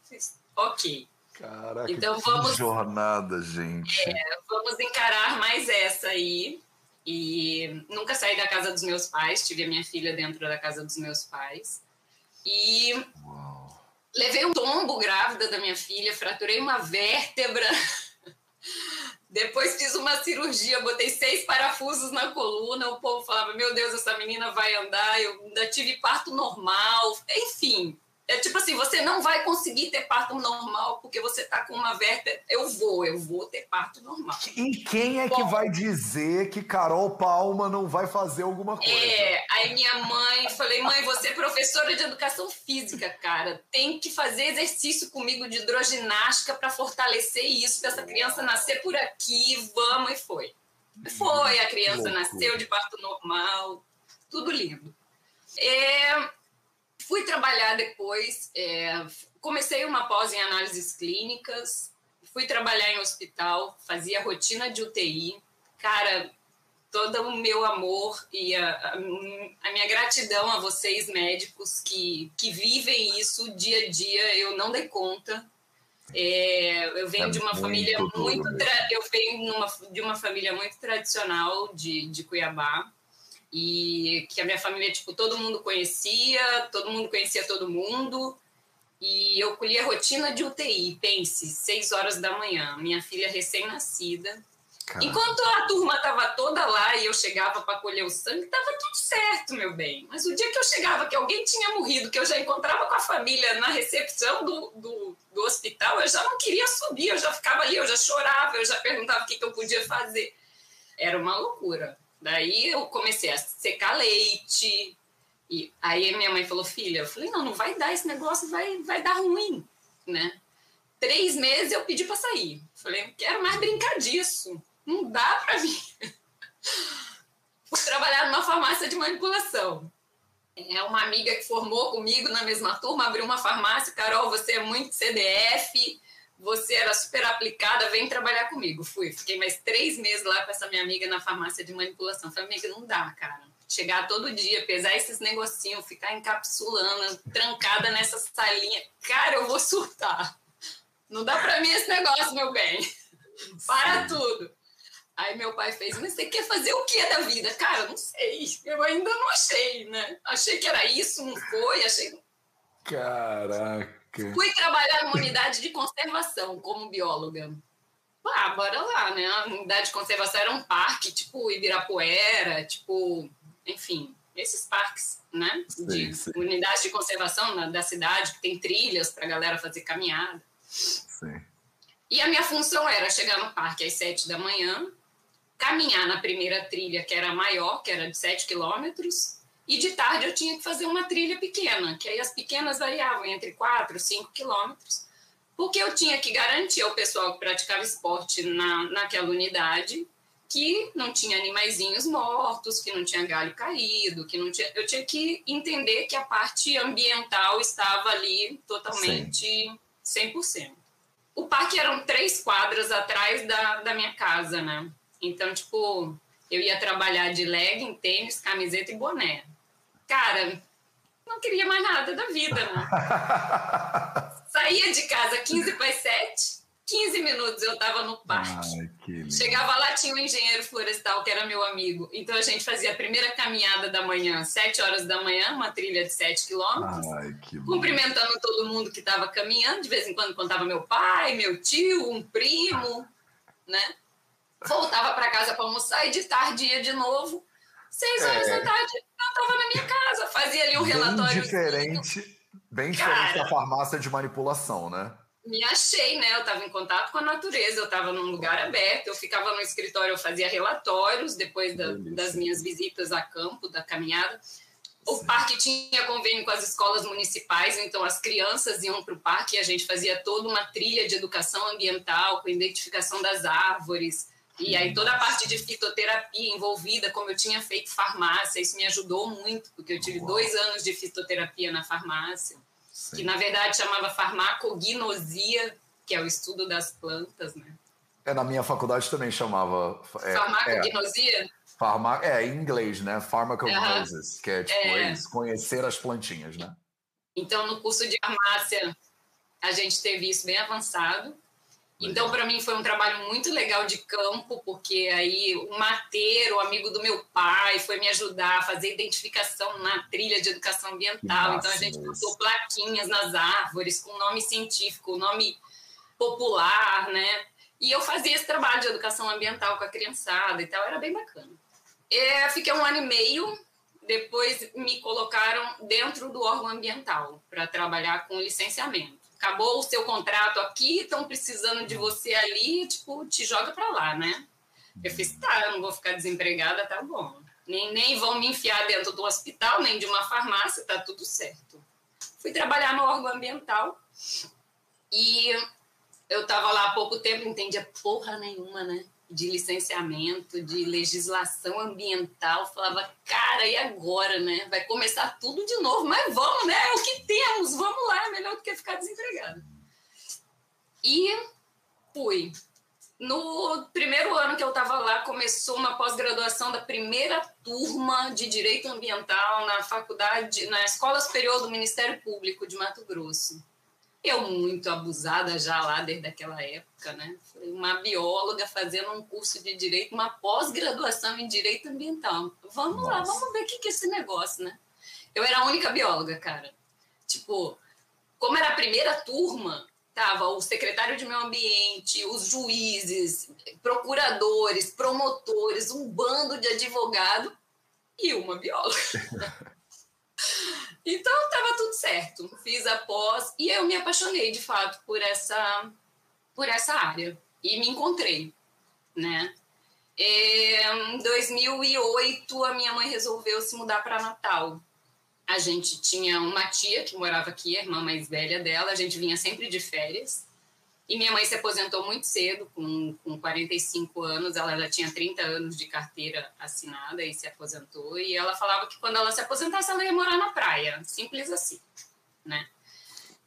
Ok. Caraca, então vamos jornada, gente. É, vamos encarar mais essa aí. E nunca saí da casa dos meus pais, tive a minha filha dentro da casa dos meus pais. E Uau. levei um tombo grávida da minha filha, fraturei uma vértebra. Depois fiz uma cirurgia, botei seis parafusos na coluna. O povo falava: Meu Deus, essa menina vai andar. Eu ainda tive parto normal. Enfim, é tipo assim, você não vai conseguir ter parto normal porque você tá com uma vértebra. Eu vou, eu vou ter parto normal. E quem é Bom, que vai dizer que Carol Palma não vai fazer alguma coisa? É, aí minha mãe, falei, mãe, você é professora de educação física, cara. Tem que fazer exercício comigo de hidroginástica para fortalecer isso, para essa criança nascer por aqui. Vamos, e foi. Foi, a criança nasceu de parto normal, tudo lindo. É, Fui trabalhar depois, é, comecei uma pós em análises clínicas, fui trabalhar em hospital, fazia rotina de UTI. Cara, todo o meu amor e a, a, a, minha gratidão a vocês médicos que, que vivem isso dia a dia, eu não dei conta. É, eu venho é de uma família muito, eu venho numa, de uma família muito tradicional de, de Cuiabá e que a minha família, tipo, todo mundo conhecia, todo mundo conhecia todo mundo, e eu colhi a rotina de UTI, pense, seis horas da manhã, minha filha recém-nascida. Enquanto a turma tava toda lá e eu chegava para colher o sangue, tava tudo certo, meu bem. Mas o dia que eu chegava, que alguém tinha morrido, que eu já encontrava com a família na recepção do, do, do hospital, eu já não queria subir, eu já ficava ali, eu já chorava, eu já perguntava o que, que eu podia fazer. Era uma loucura. Daí eu comecei a secar leite. E aí minha mãe falou, filha, eu falei, não, não vai dar, esse negócio vai, vai dar ruim, né? Três meses eu pedi para sair. Falei, não quero mais brincar disso. Não dá para mim. Fui trabalhar numa farmácia de manipulação. É uma amiga que formou comigo na mesma turma, abriu uma farmácia. Carol, você é muito CDF, você era super aplicada, vem trabalhar comigo. Fui, fiquei mais três meses lá com essa minha amiga na farmácia de manipulação. Falei, amiga, não dá, cara. Chegar todo dia, pesar esses negocinhos, ficar encapsulando, trancada nessa salinha. Cara, eu vou surtar. Não dá pra mim esse negócio, meu bem. Para tudo. Aí meu pai fez, mas você quer fazer o que da vida? Cara, não sei. Eu ainda não achei, né? Achei que era isso, não foi, achei. Caraca. Fui trabalhar numa unidade de conservação como bióloga. ah, bora lá, né? A unidade de conservação era um parque, tipo Ibirapuera, tipo, enfim, esses parques, né? De sim, sim. unidade de conservação na, da cidade, que tem trilhas para a galera fazer caminhada. Sim. E a minha função era chegar no parque às sete da manhã, caminhar na primeira trilha, que era maior, que era de sete quilômetros, e de tarde eu tinha que fazer uma trilha pequena, que aí as pequenas variavam entre quatro, cinco quilômetros, porque eu tinha que garantir ao pessoal que praticava esporte na, naquela unidade que não tinha animaizinhos mortos, que não tinha galho caído, que não tinha. Eu tinha que entender que a parte ambiental estava ali totalmente Sim. 100%. O parque eram três quadras atrás da, da minha casa, né? Então, tipo, eu ia trabalhar de legging, tênis, camiseta e boné. Cara, não queria mais nada da vida, né? Saía de casa 15 para 7, 15 minutos eu estava no parque. Ai, Chegava lá, tinha um engenheiro florestal que era meu amigo. Então a gente fazia a primeira caminhada da manhã, 7 horas da manhã, uma trilha de 7 quilômetros. Cumprimentando todo mundo que estava caminhando. De vez em quando contava meu pai, meu tio, um primo, né? Voltava para casa para almoçar e de tarde ia de novo. Seis horas é. da tarde eu estava na minha casa, fazia ali um bem relatório. Diferente, bem diferente Cara, da farmácia de manipulação, né? me achei, né? Eu estava em contato com a natureza, eu estava num lugar aberto, eu ficava no escritório, eu fazia relatórios depois da, das minhas visitas a campo, da caminhada. O Sim. parque tinha convênio com as escolas municipais, então as crianças iam para o parque e a gente fazia toda uma trilha de educação ambiental, com identificação das árvores, e aí toda a parte de fitoterapia envolvida, como eu tinha feito farmácia, isso me ajudou muito, porque eu tive dois anos de fitoterapia na farmácia. Sim. que na verdade chamava farmacognosia, que é o estudo das plantas, né? É, na minha faculdade também chamava... É, farmacognosia? É, farma, é, em inglês, né? Pharmacognosis, uhum. que é tipo é. conhecer as plantinhas, né? Então, no curso de farmácia, a gente teve isso bem avançado. Então, para mim, foi um trabalho muito legal de campo, porque aí o mateiro, amigo do meu pai, foi me ajudar a fazer identificação na trilha de educação ambiental. então, a gente botou plaquinhas nas árvores com nome científico, nome popular, né? E eu fazia esse trabalho de educação ambiental com a criançada e tal, era bem bacana. É, fiquei um ano e meio, depois me colocaram dentro do órgão ambiental para trabalhar com licenciamento acabou o seu contrato aqui, estão precisando de você ali, tipo, te joga para lá, né? Eu fiz, tá, eu não vou ficar desempregada, tá bom. Nem, nem vão me enfiar dentro do hospital, nem de uma farmácia, tá tudo certo. Fui trabalhar no órgão ambiental e eu estava lá há pouco tempo, entendia porra nenhuma, né? De licenciamento, de legislação ambiental, falava, cara, e agora, né? Vai começar tudo de novo, mas vamos, né? É o que temos, vamos lá, é melhor do que ficar desempregado. E fui. No primeiro ano que eu estava lá, começou uma pós-graduação da primeira turma de Direito Ambiental na faculdade, na Escola Superior do Ministério Público de Mato Grosso eu muito abusada já lá desde aquela época, né? Foi uma bióloga fazendo um curso de direito, uma pós-graduação em direito ambiental. Vamos Nossa. lá, vamos ver o que, que é esse negócio, né? Eu era a única bióloga, cara. Tipo, como era a primeira turma, tava o secretário de meio ambiente, os juízes, procuradores, promotores, um bando de advogado e uma bióloga. Então estava tudo certo. Fiz a pós e eu me apaixonei de fato por essa por essa área e me encontrei, né? É, em 2008 a minha mãe resolveu se mudar para Natal. A gente tinha uma tia que morava aqui, a irmã mais velha dela. A gente vinha sempre de férias. E minha mãe se aposentou muito cedo, com, com 45 anos. Ela já tinha 30 anos de carteira assinada e se aposentou. E ela falava que quando ela se aposentasse, ela ia morar na praia. Simples assim, né?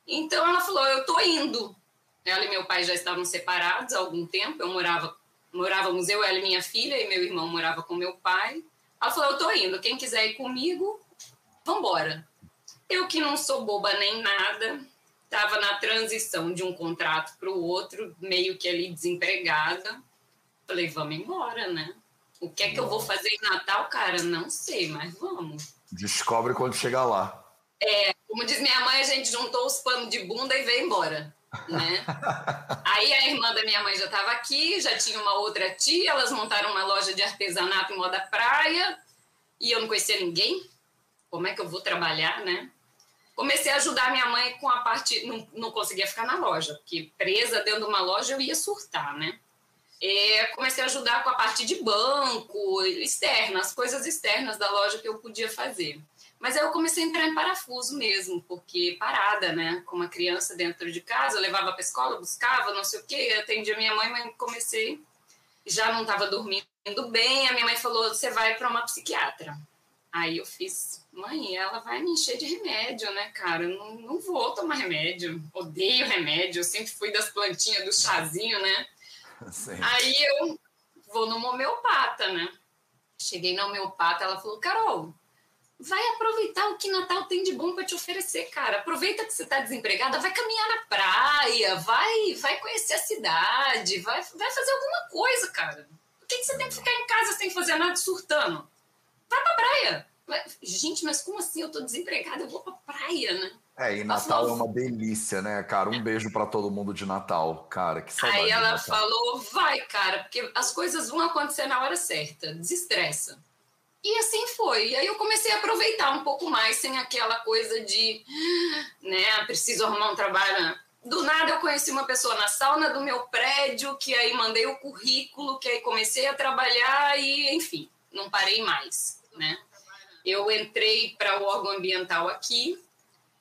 Então ela falou: Eu tô indo. Ela e meu pai já estavam separados há algum tempo. Eu morava, morávamos eu, ela e minha filha, e meu irmão morava com meu pai. Ela falou: Eu tô indo. Quem quiser ir comigo, vambora. Eu que não sou boba nem nada, estava na transição de um contrato para o outro, meio que ali desempregada. Falei, vamos embora, né? O que é que eu vou fazer em Natal, cara? Não sei, mas vamos. Descobre quando chegar lá. É, como diz minha mãe, a gente juntou os panos de bunda e veio embora. né? Aí a irmã da minha mãe já estava aqui, já tinha uma outra tia, elas montaram uma loja de artesanato em moda praia e eu não conhecia ninguém. Como é que eu vou trabalhar, né? Comecei a ajudar minha mãe com a parte. Não, não conseguia ficar na loja, porque presa dentro de uma loja eu ia surtar, né? É, comecei a ajudar com a parte de banco, externa, as coisas externas da loja que eu podia fazer. Mas aí eu comecei a entrar em parafuso mesmo, porque parada, né? Com uma criança dentro de casa, eu levava para escola, buscava, não sei o quê, atendia minha mãe, mas comecei, já não estava dormindo bem. A minha mãe falou: você vai para uma psiquiatra. Aí eu fiz, mãe, ela vai me encher de remédio, né, cara? Não, não vou tomar remédio, odeio remédio, eu sempre fui das plantinhas do chazinho, né? Sim. Aí eu vou no homeopata, né? Cheguei na homeopata, ela falou: Carol, vai aproveitar o que Natal tem de bom para te oferecer, cara. Aproveita que você está desempregada, vai caminhar na praia, vai, vai conhecer a cidade, vai, vai fazer alguma coisa, cara. Por que, que você tem que ficar em casa sem fazer nada surtando? Vai pra praia. Gente, mas como assim? Eu tô desempregada, eu vou pra praia, né? É, e Natal falou, é uma delícia, né, cara? Um beijo para todo mundo de Natal, cara. Que saudade. Aí ela falou: vai, cara, porque as coisas vão acontecer na hora certa, desestressa. E assim foi. E aí eu comecei a aproveitar um pouco mais, sem aquela coisa de, né, preciso arrumar um trabalho. Do nada eu conheci uma pessoa na sauna do meu prédio, que aí mandei o currículo, que aí comecei a trabalhar e, enfim, não parei mais, né? Eu entrei para o órgão ambiental aqui,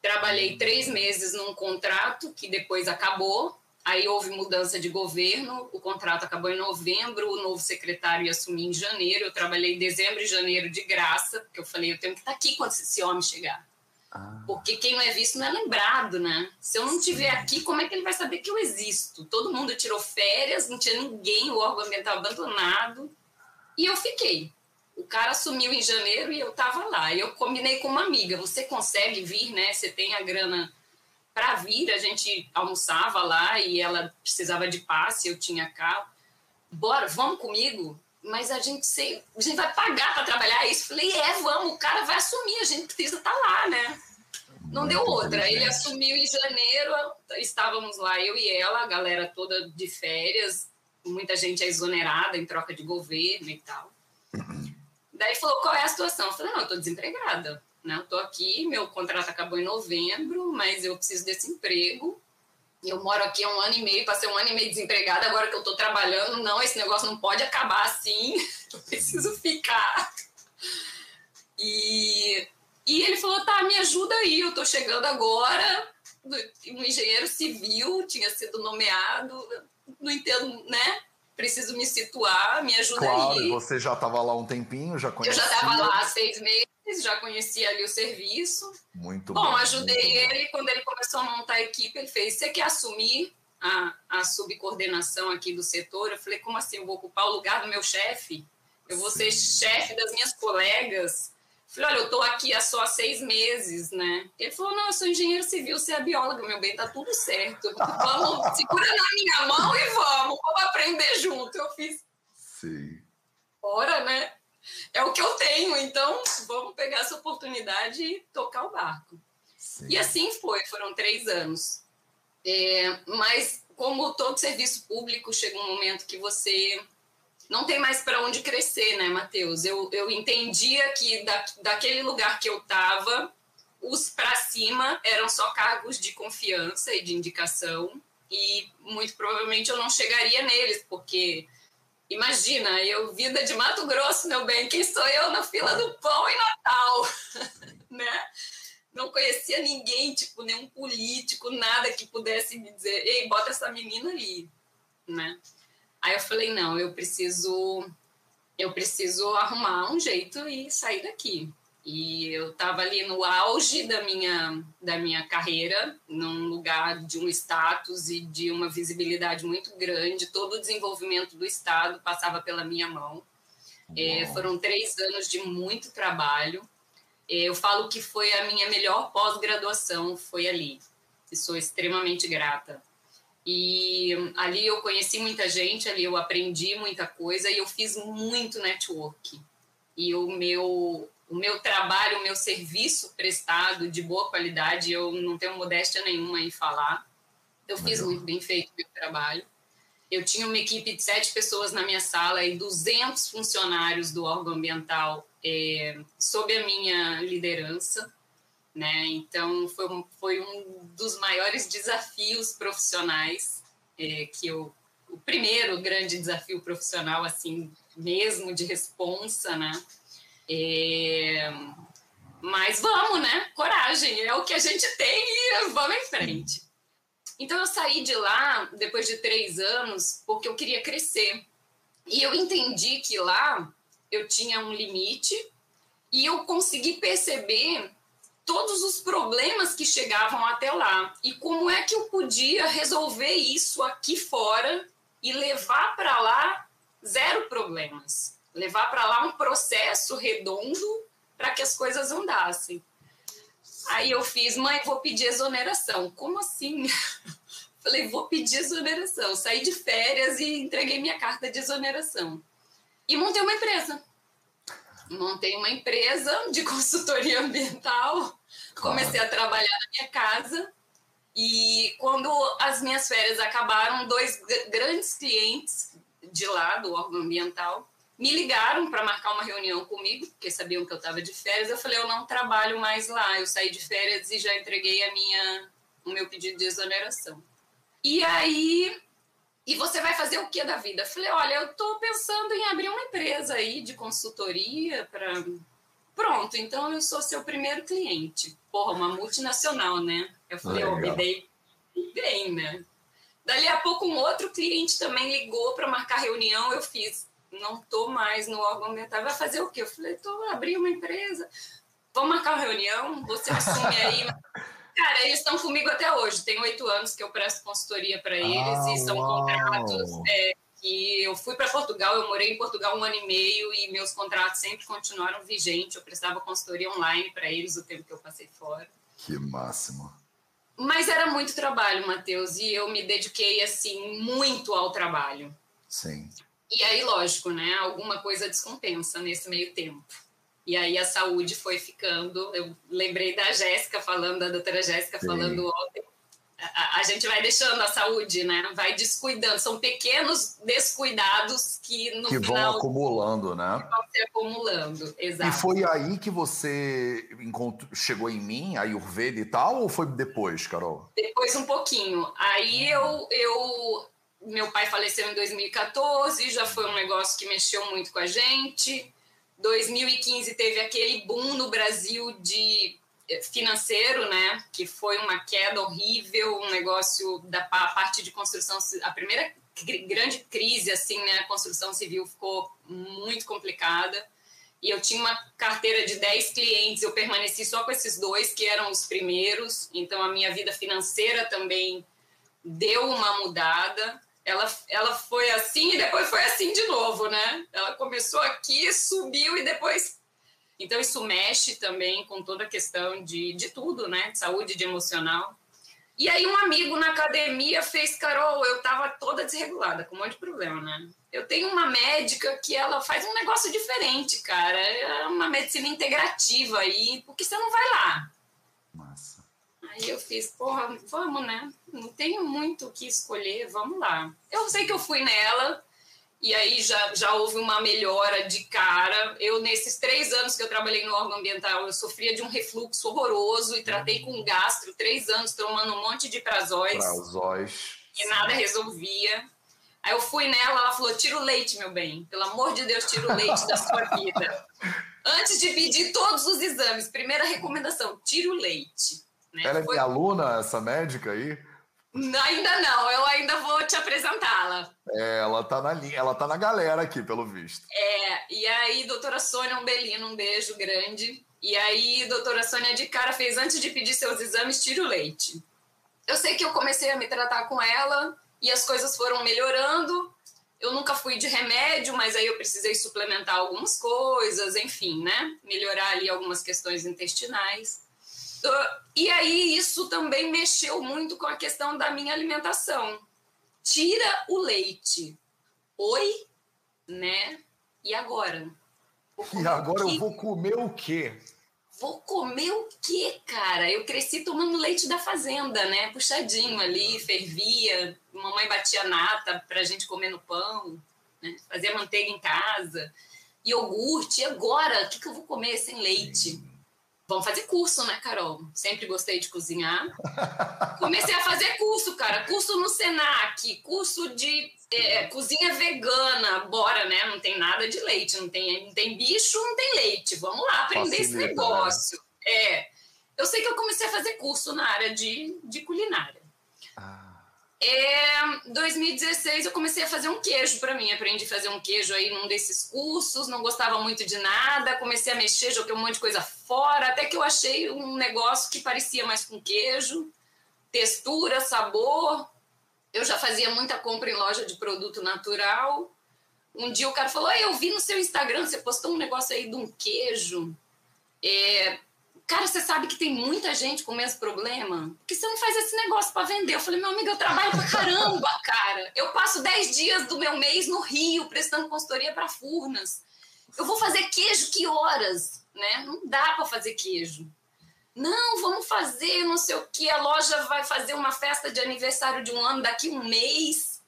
trabalhei três meses num contrato que depois acabou, Aí houve mudança de governo, o contrato acabou em novembro, o novo secretário ia assumir em janeiro. Eu trabalhei em dezembro e janeiro de graça, porque eu falei, eu tenho que estar aqui quando esse homem chegar. Ah. Porque quem não é visto não é lembrado, né? Se eu não estiver aqui, como é que ele vai saber que eu existo? Todo mundo tirou férias, não tinha ninguém, o órgão ambiental abandonado. E eu fiquei. O cara sumiu em janeiro e eu estava lá. Eu combinei com uma amiga, você consegue vir, né? Você tem a grana para vir, a gente almoçava lá e ela precisava de passe, eu tinha carro. Bora, vamos comigo? Mas a gente, sei, a gente vai pagar para trabalhar isso. Falei, é, vamos, o cara vai assumir, a gente precisa estar tá lá, né? Não Muito deu outra. Ele assumiu em janeiro, estávamos lá, eu e ela, a galera toda de férias, muita gente é exonerada em troca de governo e tal. Daí falou, qual é a situação? Eu falei, não, eu estou desempregada. Né? Eu estou aqui, meu contrato acabou em novembro, mas eu preciso desse emprego. Eu moro aqui há um ano e meio, passei um ano e meio desempregada, agora que eu estou trabalhando, não, esse negócio não pode acabar assim, eu preciso ficar. E, e ele falou: tá, me ajuda aí, eu estou chegando agora. Um engenheiro civil tinha sido nomeado, não entendo, né? Preciso me situar, me ajuda claro, aí. Você já estava lá um tempinho, já conhecia. Eu já estava lá há seis meses já conhecia ali o serviço. Muito bom. Bom, ajudei muito ele bom. quando ele começou a montar a equipe. Ele fez: Você quer assumir a, a subcoordenação aqui do setor? Eu falei: Como assim? Eu vou ocupar o lugar do meu chefe? Eu vou ser chefe das minhas colegas? Eu falei: Olha, eu estou aqui há só seis meses, né? Ele falou: Não, eu sou engenheiro civil, você é bióloga, meu bem, tá tudo certo. Vamos, segura na minha mão e vamos, vamos aprender junto. Eu fiz. Sim. Bora, né? é o que eu tenho, então vamos pegar essa oportunidade e tocar o barco. Sim. E assim foi, foram três anos. É, mas, como todo serviço público, chega um momento que você não tem mais para onde crescer, né, Matheus? Eu, eu entendia que da, daquele lugar que eu estava, os para cima eram só cargos de confiança e de indicação, e muito provavelmente eu não chegaria neles, porque Imagina, eu vida de Mato Grosso, meu bem, quem sou eu na fila do pão em Natal, né? Não conhecia ninguém, tipo, nenhum político, nada que pudesse me dizer, ei, bota essa menina ali, né? Aí eu falei, não, eu preciso, eu preciso arrumar um jeito e sair daqui. E eu estava ali no auge da minha, da minha carreira, num lugar de um status e de uma visibilidade muito grande. Todo o desenvolvimento do Estado passava pela minha mão. É, foram três anos de muito trabalho. É, eu falo que foi a minha melhor pós-graduação, foi ali. E sou extremamente grata. E ali eu conheci muita gente, ali eu aprendi muita coisa e eu fiz muito network. E o meu o meu trabalho, o meu serviço prestado de boa qualidade, eu não tenho modéstia nenhuma em falar. Eu fiz muito bem feito o meu trabalho. Eu tinha uma equipe de sete pessoas na minha sala e 200 funcionários do órgão ambiental é, sob a minha liderança. Né? Então, foi um, foi um dos maiores desafios profissionais é, que eu. O primeiro grande desafio profissional, assim, mesmo de responsa, né? É, mas vamos, né? Coragem, é o que a gente tem e vamos em frente. Então eu saí de lá depois de três anos porque eu queria crescer. E eu entendi que lá eu tinha um limite e eu consegui perceber todos os problemas que chegavam até lá e como é que eu podia resolver isso aqui fora e levar para lá zero problemas, levar para lá um processo redondo para que as coisas andassem. Aí eu fiz, mãe, vou pedir exoneração. Como assim? Falei, vou pedir exoneração. Saí de férias e entreguei minha carta de exoneração. E montei uma empresa. Montei uma empresa de consultoria ambiental. Comecei a trabalhar na minha casa. E quando as minhas férias acabaram, dois grandes clientes de lá, do órgão ambiental, me ligaram para marcar uma reunião comigo, porque sabiam que eu estava de férias. Eu falei, eu não trabalho mais lá. Eu saí de férias e já entreguei a minha, o meu pedido de exoneração. E aí, e você vai fazer o que da vida? Eu falei, olha, eu estou pensando em abrir uma empresa aí de consultoria para. Pronto, então eu sou seu primeiro cliente. Porra, uma multinacional, né? Eu falei, eu me dei bem, né? Dali a pouco, um outro cliente também ligou para marcar reunião. Eu fiz, não tô mais no órgão ambiental, vai fazer o quê? Eu falei, tô abrindo uma empresa, vamos marcar uma reunião, você assume aí. Cara, eles estão comigo até hoje. Tem oito anos que eu presto consultoria para eles ah, e são uau. contratos é, que eu fui para Portugal, eu morei em Portugal um ano e meio e meus contratos sempre continuaram vigentes. Eu prestava consultoria online para eles o tempo que eu passei fora. Que máximo. Mas era muito trabalho, Matheus, e eu me dediquei assim muito ao trabalho. Sim. E aí, lógico, né? Alguma coisa descompensa nesse meio tempo. E aí a saúde foi ficando. Eu lembrei da Jéssica falando, da doutora Jéssica falando ontem. A, a, gente vai deixando a saúde, né? Vai descuidando. São pequenos descuidados que no que final. vão acumulando, né? Vão se acumulando, exato. E foi aí que você encontrou, chegou em mim, a Ayurveda e tal, ou foi depois, Carol? Depois um pouquinho. Aí eu, eu meu pai faleceu em 2014, já foi um negócio que mexeu muito com a gente. 2015 teve aquele boom no Brasil de financeiro, né? Que foi uma queda horrível, um negócio da parte de construção, a primeira grande crise assim, né? A construção civil ficou muito complicada. E eu tinha uma carteira de 10 clientes, eu permaneci só com esses dois que eram os primeiros. Então a minha vida financeira também deu uma mudada ela, ela foi assim e depois foi assim de novo, né? Ela começou aqui, subiu e depois. Então, isso mexe também com toda a questão de, de tudo, né? De saúde, de emocional. E aí, um amigo na academia fez, Carol, eu tava toda desregulada, com um monte de problema, né? Eu tenho uma médica que ela faz um negócio diferente, cara. É uma medicina integrativa aí, porque você não vai lá. Massa. Aí eu fiz, porra, vamos, né? Não tenho muito o que escolher, vamos lá. Eu sei que eu fui nela, e aí já, já houve uma melhora de cara. Eu, nesses três anos que eu trabalhei no órgão ambiental, eu sofria de um refluxo horroroso e tratei com gastro três anos, tomando um monte de prazóis. Prazóis. E nada resolvia. Aí eu fui nela, ela falou: tira o leite, meu bem. Pelo amor de Deus, tira o leite da sua vida. Antes de pedir todos os exames, primeira recomendação: tira o leite. Né? Ela é Foi... minha aluna, essa médica aí? Ainda não, eu ainda vou te apresentá-la. É, ela tá na linha, ela tá na galera aqui, pelo visto. É, e aí, doutora Sônia Umbelino, um beijo grande. E aí, doutora Sônia de cara fez, antes de pedir seus exames, tira o leite. Eu sei que eu comecei a me tratar com ela e as coisas foram melhorando. Eu nunca fui de remédio, mas aí eu precisei suplementar algumas coisas, enfim, né? Melhorar ali algumas questões intestinais. E aí isso também mexeu muito com a questão da minha alimentação. Tira o leite. Oi? Né? E agora? E agora eu vou comer o quê? vou comer o quê, cara? Eu cresci tomando leite da fazenda, né? Puxadinho ali, fervia, mamãe batia nata pra gente comer no pão, né? fazia manteiga em casa, iogurte. E agora, o que, que eu vou comer sem leite? Vamos fazer curso, né, Carol? Sempre gostei de cozinhar. Comecei a fazer curso, cara. Curso no Senac, curso de é, cozinha vegana. Bora, né? Não tem nada de leite, não tem, não tem bicho, não tem leite. Vamos lá aprender Facilita, esse né? negócio. Né? É. Eu sei que eu comecei a fazer curso na área de, de culinária. Ah. É, 2016 eu comecei a fazer um queijo para mim, aprendi a fazer um queijo aí num desses cursos, não gostava muito de nada, comecei a mexer, joguei um monte de coisa fora, até que eu achei um negócio que parecia mais com queijo, textura, sabor. Eu já fazia muita compra em loja de produto natural. Um dia o cara falou: Eu vi no seu Instagram, você postou um negócio aí de um queijo. É, Cara, você sabe que tem muita gente com o mesmo problema? Porque você não faz esse negócio para vender. Eu falei, meu amigo, eu trabalho pra caramba, cara. Eu passo 10 dias do meu mês no Rio prestando consultoria para Furnas. Eu vou fazer queijo que horas, né? Não dá para fazer queijo. Não, vamos fazer, não sei o que. A loja vai fazer uma festa de aniversário de um ano daqui um mês.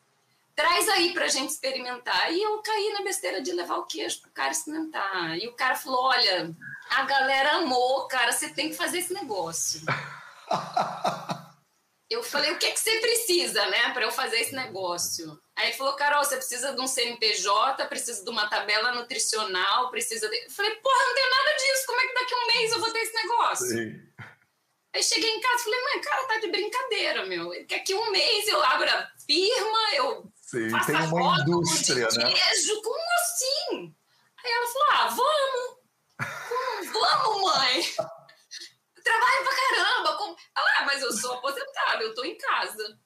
Traz aí pra gente experimentar. E eu caí na besteira de levar o queijo pro cara experimentar. E o cara falou: olha, a galera amou, cara, você tem que fazer esse negócio. eu falei, o que, é que você precisa, né, para eu fazer esse negócio? Aí ele falou, Carol, você precisa de um CNPJ, precisa de uma tabela nutricional, precisa de... Eu falei, porra, não tem nada disso, como é que daqui a um mês eu vou ter esse negócio? Sim. Aí cheguei em casa e falei, mãe, cara, tá de brincadeira, meu. Daqui a um mês eu abro a firma, eu Sim, faço tem uma indústria, de né? queijo, como assim? Aí ela falou, ah, vamos. Vamos, mãe! Trabalho pra caramba! Como... Ah, mas eu sou aposentada, eu tô em casa.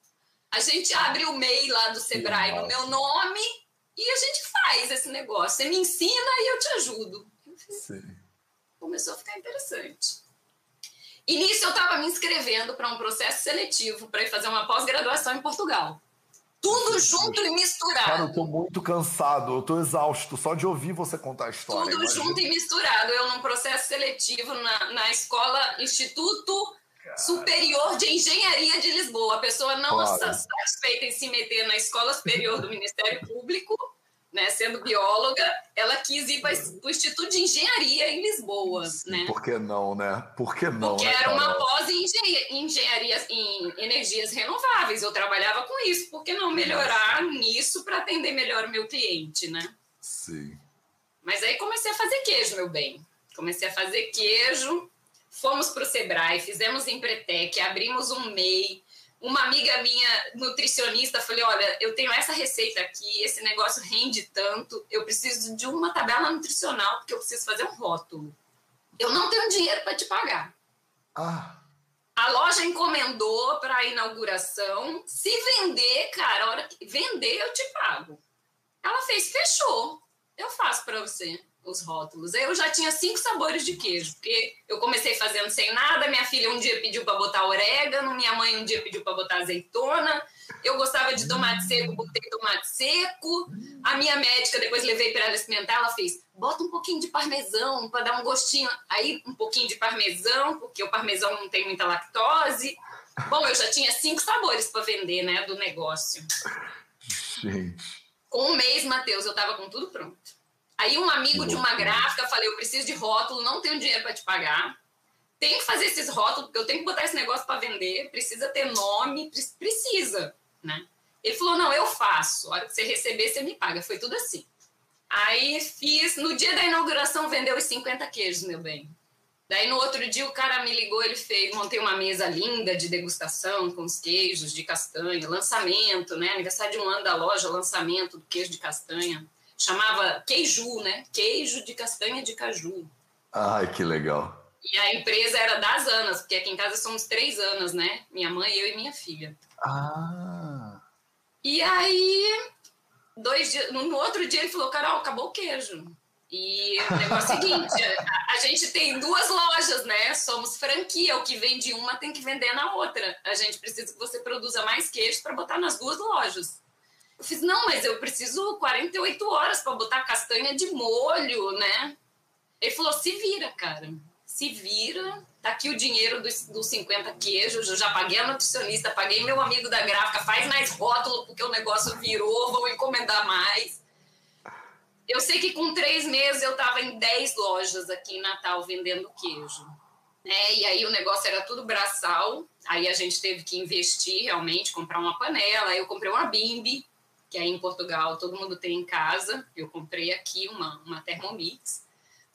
A gente abre o MEI lá do Sebrae no meu nome e a gente faz esse negócio. Você me ensina e eu te ajudo. Sim. Começou a ficar interessante. E nisso eu estava me inscrevendo para um processo seletivo para ir fazer uma pós-graduação em Portugal. Tudo junto e misturado. Cara, eu tô muito cansado, eu tô exausto só de ouvir você contar a história. Tudo imagina. junto e misturado. Eu num processo seletivo na, na escola Instituto Superior de Engenharia de Lisboa. A pessoa não claro. está satisfeita em se meter na escola superior do Ministério Público né, sendo bióloga, ela quis ir para o Instituto de Engenharia em Lisboa, Sim, né? Por que não, né? Por que não? Porque né, era uma pós em engenharia, em energias renováveis. Eu trabalhava com isso. Por que não melhorar Nossa. nisso para atender melhor o meu cliente, né? Sim. Mas aí comecei a fazer queijo, meu bem. Comecei a fazer queijo, fomos para o Sebrae, fizemos Empretec, abrimos um MEI, uma amiga minha, nutricionista, falei: olha, eu tenho essa receita aqui, esse negócio rende tanto, eu preciso de uma tabela nutricional, porque eu preciso fazer um rótulo. Eu não tenho dinheiro para te pagar. Ah. A loja encomendou para a inauguração. Se vender, cara, a hora que vender, eu te pago. Ela fez, fechou. Eu faço para você os rótulos. Eu já tinha cinco sabores de queijo, porque eu comecei fazendo sem nada. Minha filha um dia pediu para botar orégano, minha mãe um dia pediu para botar azeitona. Eu gostava de tomate seco, botei tomate seco. A minha médica, depois levei para ela experimentar, ela fez: bota um pouquinho de parmesão para dar um gostinho. Aí, um pouquinho de parmesão, porque o parmesão não tem muita lactose. Bom, eu já tinha cinco sabores para vender, né, do negócio. Gente. Com um mês, Matheus, eu tava com tudo pronto. Aí um amigo de uma gráfica falei, eu preciso de rótulo, não tenho dinheiro para te pagar. Tenho que fazer esses rótulos, porque eu tenho que botar esse negócio para vender, precisa ter nome, precisa, né? Ele falou, não, eu faço. A hora que você receber, você me paga. Foi tudo assim. Aí fiz, no dia da inauguração, vendeu os 50 queijos, meu bem. Daí no outro dia o cara me ligou, ele fez, montei uma mesa linda de degustação com os queijos de castanha, lançamento, né? Aniversário de um ano da loja, lançamento do queijo de castanha chamava queiju, né? Queijo de castanha de caju. Ai, que legal. E a empresa era das Anas, porque aqui em casa somos três Anas, né? Minha mãe, eu e minha filha. Ah. E aí, dois dias, no outro dia ele falou, Carol, acabou o queijo. E o negócio é o seguinte, a, a, gente tem duas lojas, né? Somos franquia, o que vende uma tem que vender na outra. A gente precisa que você produza mais queijo para botar nas duas lojas. Eu fiz, não, mas eu preciso 48 horas para botar castanha de molho, né? Ele falou, se vira, cara. se vira, tá aqui o dinheiro dos, dos 50 queijos, eu já paguei a nutricionista, paguei meu amigo da gráfica, faz mais rótulo porque o negócio virou, vou encomendar mais. Eu sei que com três meses eu estava em 10 lojas aqui em Natal vendendo queijo. Né? E aí o negócio era tudo braçal, aí a gente teve que investir realmente, comprar uma panela, aí eu comprei uma bimbi, que aí em Portugal todo mundo tem em casa, eu comprei aqui uma, uma Thermomix,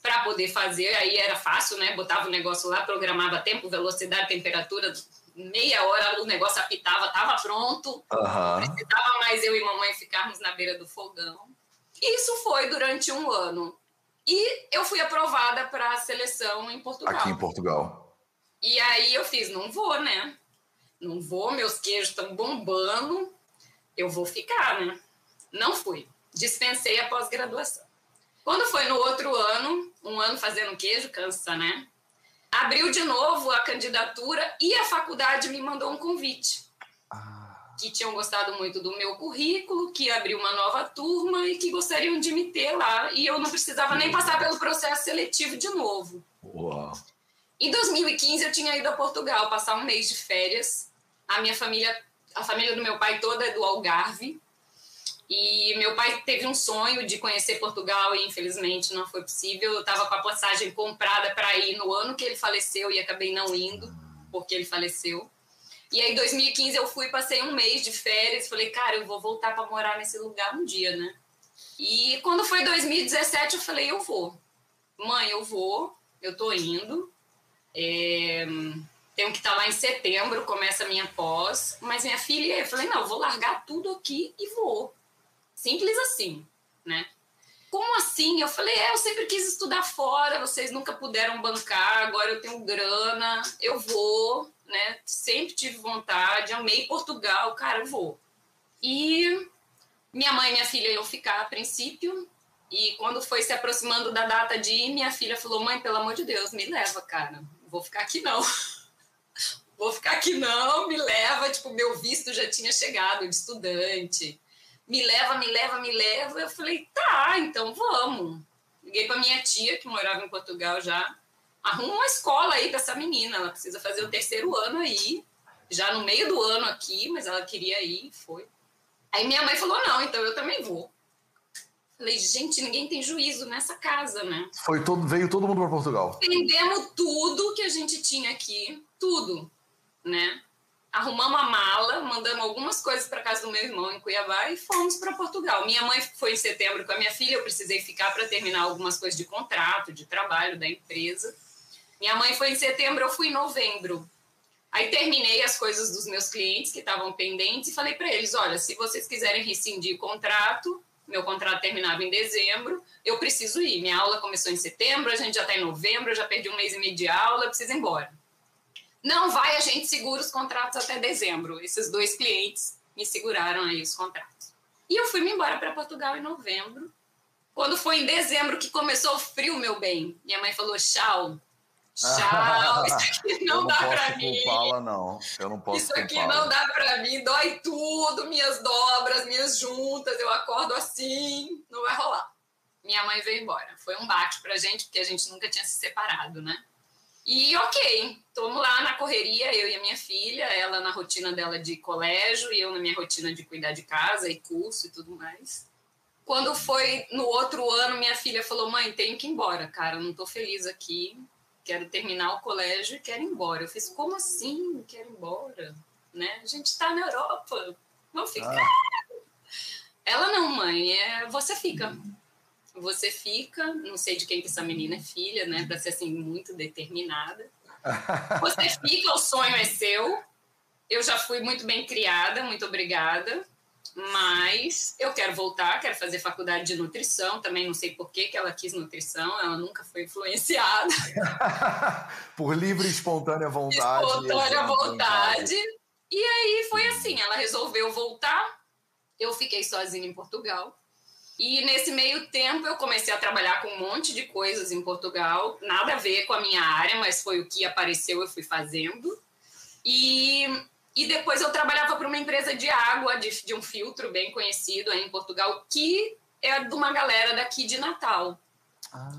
para poder fazer, aí era fácil, né? Botava o negócio lá, programava tempo, velocidade, temperatura, meia hora o negócio apitava, estava pronto. Uhum. Precisava mais eu e mamãe ficarmos na beira do fogão. Isso foi durante um ano. E eu fui aprovada para a seleção em Portugal. Aqui em Portugal. E aí eu fiz, não vou, né? Não vou, meus queijos estão bombando, eu vou ficar, né? Não fui. Dispensei a pós-graduação. Quando foi no outro ano, um ano fazendo queijo, cansa, né? Abriu de novo a candidatura e a faculdade me mandou um convite. Ah. Que tinham gostado muito do meu currículo, que abriu uma nova turma e que gostariam de me ter lá. E eu não precisava nem passar pelo processo seletivo de novo. Uau. Em 2015, eu tinha ido a Portugal passar um mês de férias. A minha família, a família do meu pai toda é do Algarve. E meu pai teve um sonho de conhecer Portugal e infelizmente não foi possível. Eu estava com a passagem comprada para ir no ano que ele faleceu e acabei não indo porque ele faleceu. E aí, em 2015, eu fui, passei um mês de férias. Falei, cara, eu vou voltar para morar nesse lugar um dia, né? E quando foi 2017, eu falei, eu vou. Mãe, eu vou, eu tô indo. É, tenho que estar tá lá em setembro, começa a minha pós. Mas minha filha, eu falei, não, eu vou largar tudo aqui e vou. Simples assim, né? Como assim? Eu falei, é, eu sempre quis estudar fora, vocês nunca puderam bancar, agora eu tenho grana, eu vou, né? Sempre tive vontade, amei Portugal, cara, eu vou. E minha mãe e minha filha iam ficar a princípio, e quando foi se aproximando da data de ir, minha filha falou: mãe, pelo amor de Deus, me leva, cara, vou ficar aqui não. vou ficar aqui não, me leva. Tipo, meu visto já tinha chegado de estudante me leva, me leva, me leva. Eu falei, tá, então vamos. Liguei para minha tia, que morava em Portugal já. Arruma uma escola aí para essa menina, ela precisa fazer o terceiro ano aí, já no meio do ano aqui, mas ela queria ir, foi. Aí minha mãe falou, não, então eu também vou. Falei, gente, ninguém tem juízo nessa casa, né? Foi todo, veio todo mundo para Portugal. Vendemos tudo que a gente tinha aqui, tudo, né? arrumamos a mala, mandamos algumas coisas para casa do meu irmão em Cuiabá e fomos para Portugal. Minha mãe foi em setembro com a minha filha, eu precisei ficar para terminar algumas coisas de contrato, de trabalho da empresa. Minha mãe foi em setembro, eu fui em novembro. Aí terminei as coisas dos meus clientes que estavam pendentes e falei para eles: olha, se vocês quiserem rescindir o contrato, meu contrato terminava em dezembro, eu preciso ir. Minha aula começou em setembro, a gente já está em novembro, eu já perdi um mês e meio de aula, eu preciso ir embora. Não vai, a gente segura os contratos até dezembro. Esses dois clientes me seguraram aí os contratos. E eu fui me embora para Portugal em novembro. Quando foi em dezembro que começou o frio, meu bem, minha mãe falou: tchau. Tchau, isso aqui não, não dá para mim. não. Eu não posso Isso aqui não dá para mim, dói tudo, minhas dobras, minhas juntas, eu acordo assim, não vai rolar. Minha mãe veio embora. Foi um baque pra gente, porque a gente nunca tinha se separado, né? E ok, estamos lá na correria, eu e a minha filha, ela na rotina dela de colégio e eu na minha rotina de cuidar de casa e curso e tudo mais. Quando foi no outro ano, minha filha falou: Mãe, tenho que ir embora, cara, não estou feliz aqui, quero terminar o colégio e quero ir embora. Eu fiz: Como assim? Quero ir embora? Né? A gente está na Europa, vamos ficar. Ah. Ela não, mãe, é, você fica você fica, não sei de quem que essa menina é filha, né, para ser assim muito determinada. Você fica, o sonho é seu. Eu já fui muito bem criada, muito obrigada. Mas eu quero voltar, quero fazer faculdade de nutrição. Também não sei por que, que ela quis nutrição, ela nunca foi influenciada. por livre e espontânea vontade. Espontânea vontade. E aí foi assim: ela resolveu voltar. Eu fiquei sozinha em Portugal. E nesse meio tempo eu comecei a trabalhar com um monte de coisas em Portugal, nada a ver com a minha área, mas foi o que apareceu, eu fui fazendo. E, e depois eu trabalhava para uma empresa de água, de, de um filtro bem conhecido aí em Portugal, que é de uma galera daqui de Natal. Ah.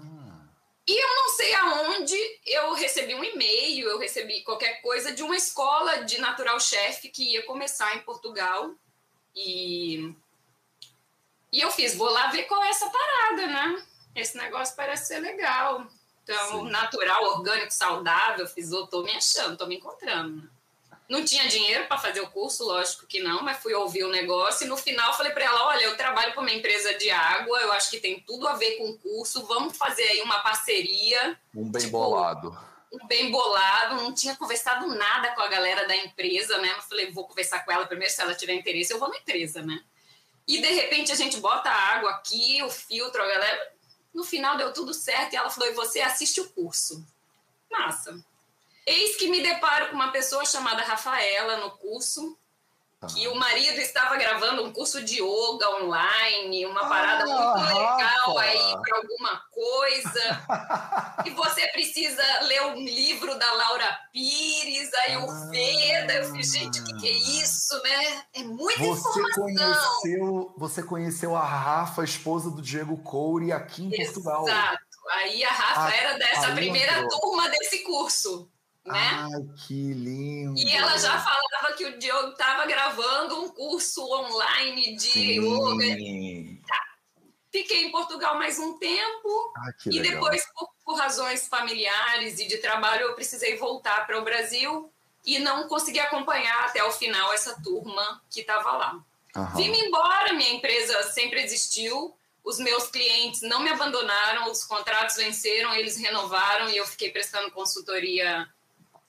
E eu não sei aonde eu recebi um e-mail, eu recebi qualquer coisa de uma escola de natural chef que ia começar em Portugal. E, fiz, vou lá ver qual é essa parada, né? Esse negócio parece ser legal. Então, Sim. natural, orgânico, saudável, fiz, eu tô me achando, tô me encontrando. Né? Não tinha dinheiro para fazer o curso, lógico que não, mas fui ouvir o negócio e no final falei para ela: olha, eu trabalho para uma empresa de água, eu acho que tem tudo a ver com o curso, vamos fazer aí uma parceria. Um bem tipo, bolado. Um bem bolado, não tinha conversado nada com a galera da empresa, né? Eu falei: vou conversar com ela primeiro, se ela tiver interesse, eu vou na empresa, né? E de repente a gente bota a água aqui, o filtro, a galera. No final deu tudo certo e ela falou: e você assiste o curso. Massa. Eis que me deparo com uma pessoa chamada Rafaela no curso, que o marido estava gravando um curso de yoga online, uma parada ah, muito legal Rafa. aí para alguma coisa. e você precisa ler um livro da Laura Pires, aí o ah, Veda. Eu falei, gente, o que, que, é isso, né? É muita você informação. Conheceu, você conheceu a Rafa, esposa do Diego Coure, aqui em Exato. Portugal. Exato. Aí a Rafa ah, era dessa primeira turma desse curso né? Ai, que lindo! E ela já falava que o Diogo estava gravando um curso online de Sim. yoga. Tá. Fiquei em Portugal mais um tempo ah, e legal. depois, por, por, razões familiares e de trabalho, eu precisei voltar para o Brasil e não consegui acompanhar até o final essa turma que estava lá. Uhum. Vim embora, minha empresa sempre existiu, os meus clientes não me abandonaram, os contratos venceram, eles renovaram e eu fiquei prestando consultoria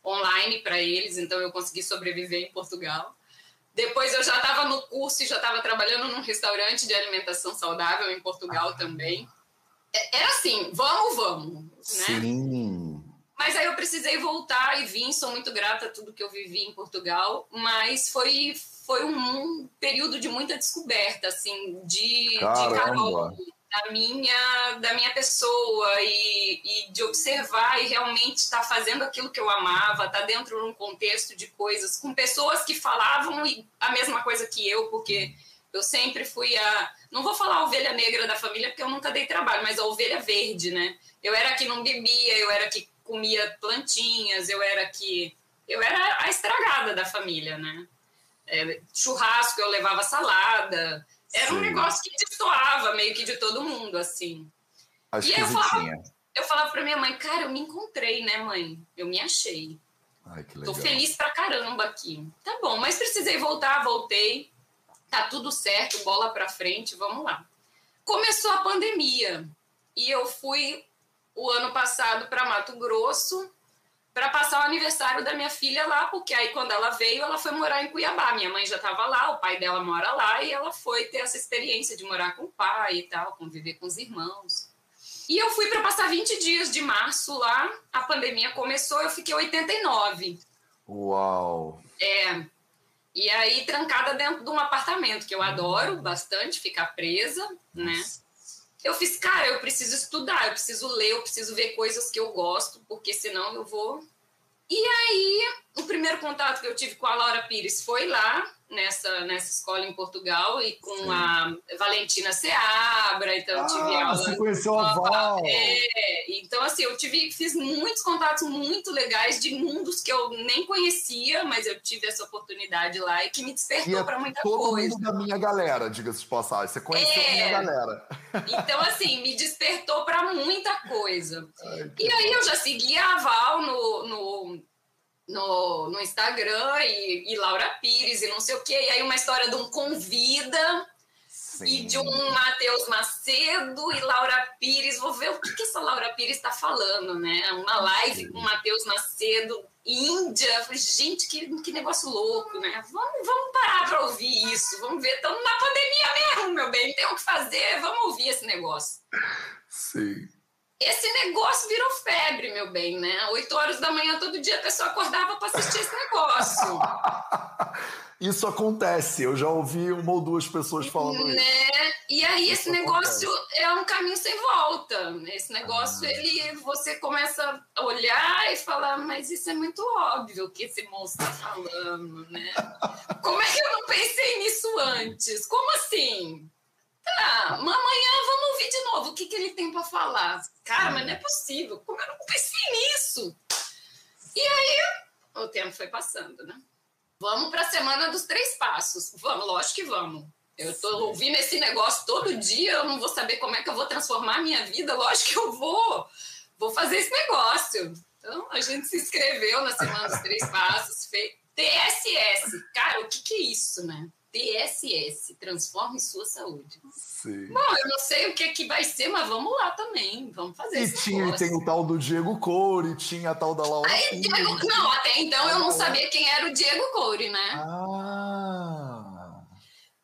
online para eles, então eu consegui sobreviver em Portugal. Depois eu já estava no curso e já estava trabalhando num restaurante de alimentação saudável em Portugal ah. também. É, era assim, vamos, vamos, né? Sim. Mas aí eu precisei voltar e vim, sou muito grata a tudo que eu vivi em Portugal, mas foi foi um período de muita descoberta, assim, de, Caramba. de Carol, da minha, da minha pessoa e, e de observar e realmente estar tá fazendo aquilo que eu amava, estar tá dentro de um contexto de coisas, com pessoas que falavam a mesma coisa que eu, porque eu sempre fui a. Não vou falar a ovelha negra da família, porque eu nunca dei trabalho, mas a ovelha verde, né? Eu era que não bebia, eu era que comia plantinhas, eu era que. Eu era a estragada da família, né? É, churrasco, eu levava salada. Era Sim. um negócio que destoava meio que de todo mundo, assim. Acho e eu falava, eu falava pra minha mãe, cara, eu me encontrei, né, mãe? Eu me achei. Ai, que legal. Tô feliz pra caramba aqui. Tá bom, mas precisei voltar, voltei. Tá tudo certo, bola pra frente, vamos lá. Começou a pandemia e eu fui o ano passado para Mato Grosso para passar o aniversário da minha filha lá, porque aí quando ela veio, ela foi morar em Cuiabá. Minha mãe já estava lá, o pai dela mora lá, e ela foi ter essa experiência de morar com o pai e tal, conviver com os irmãos. E eu fui para passar 20 dias de março lá, a pandemia começou, eu fiquei 89. Uau! É. E aí, trancada dentro de um apartamento, que eu adoro bastante ficar presa, né? Eu fiz, cara, eu preciso estudar, eu preciso ler, eu preciso ver coisas que eu gosto, porque senão eu vou. E aí, o primeiro contato que eu tive com a Laura Pires foi lá, nessa, nessa escola em Portugal e com Sim. a Valentina Seabra, então ah, tive aula. Você conheceu a Val? É, então, assim, eu tive, fiz muitos contatos muito legais de mundos que eu nem conhecia, mas eu tive essa oportunidade lá e que me despertou é para muita todo coisa. Todo mundo da minha galera, diga-se de passagem. Você conheceu é, a minha galera. Então, assim, me despertou para muita coisa. Ai, e aí eu já seguia a Val no, no no, no Instagram e, e, Laura Pires e não sei o quê. E aí uma história de um convida Sim. e de um Matheus Macedo e Laura Pires. Vou ver o que, que essa Laura Pires está falando, né? Uma live Sim. com Matheus Macedo, Índia. Falei, gente, que, que negócio louco, né? Vamos, vamos parar para ouvir isso. Vamos ver. Estamos na pandemia mesmo, meu bem. Tem o que fazer. Vamos ouvir esse negócio. Sim esse negócio virou febre, meu bem, né? Oito horas da manhã todo dia a pessoa acordava para assistir esse negócio. isso acontece, eu já ouvi uma ou duas pessoas falando né? isso. E aí isso esse negócio acontece. é um caminho sem volta. Esse negócio, ah. ele você começa a olhar e falar, mas isso é muito óbvio que esse moço está falando, né? Como é que eu não pensei nisso antes? Como assim? Tá, amanhã vamos ouvir de novo o que, que ele tem para falar. Cara, mas não é possível. Como eu não pensei nisso? E aí, o tempo foi passando, né? Vamos para a semana dos três passos. Vamos, lógico que vamos. Eu estou ouvindo esse negócio todo dia, eu não vou saber como é que eu vou transformar a minha vida. Lógico que eu vou. Vou fazer esse negócio. Então, a gente se inscreveu na Semana dos Três Passos, fez TSS. Cara, o que, que é isso, né? Transforme Sua Saúde. Sim. Bom, eu não sei o que, que vai ser, mas vamos lá também. Vamos fazer e tinha, tem o tal do Diego Coure, tinha a tal da Laura. Aí, Diego, não, até então eu não sabia quem era o Diego Coure, né? Ah.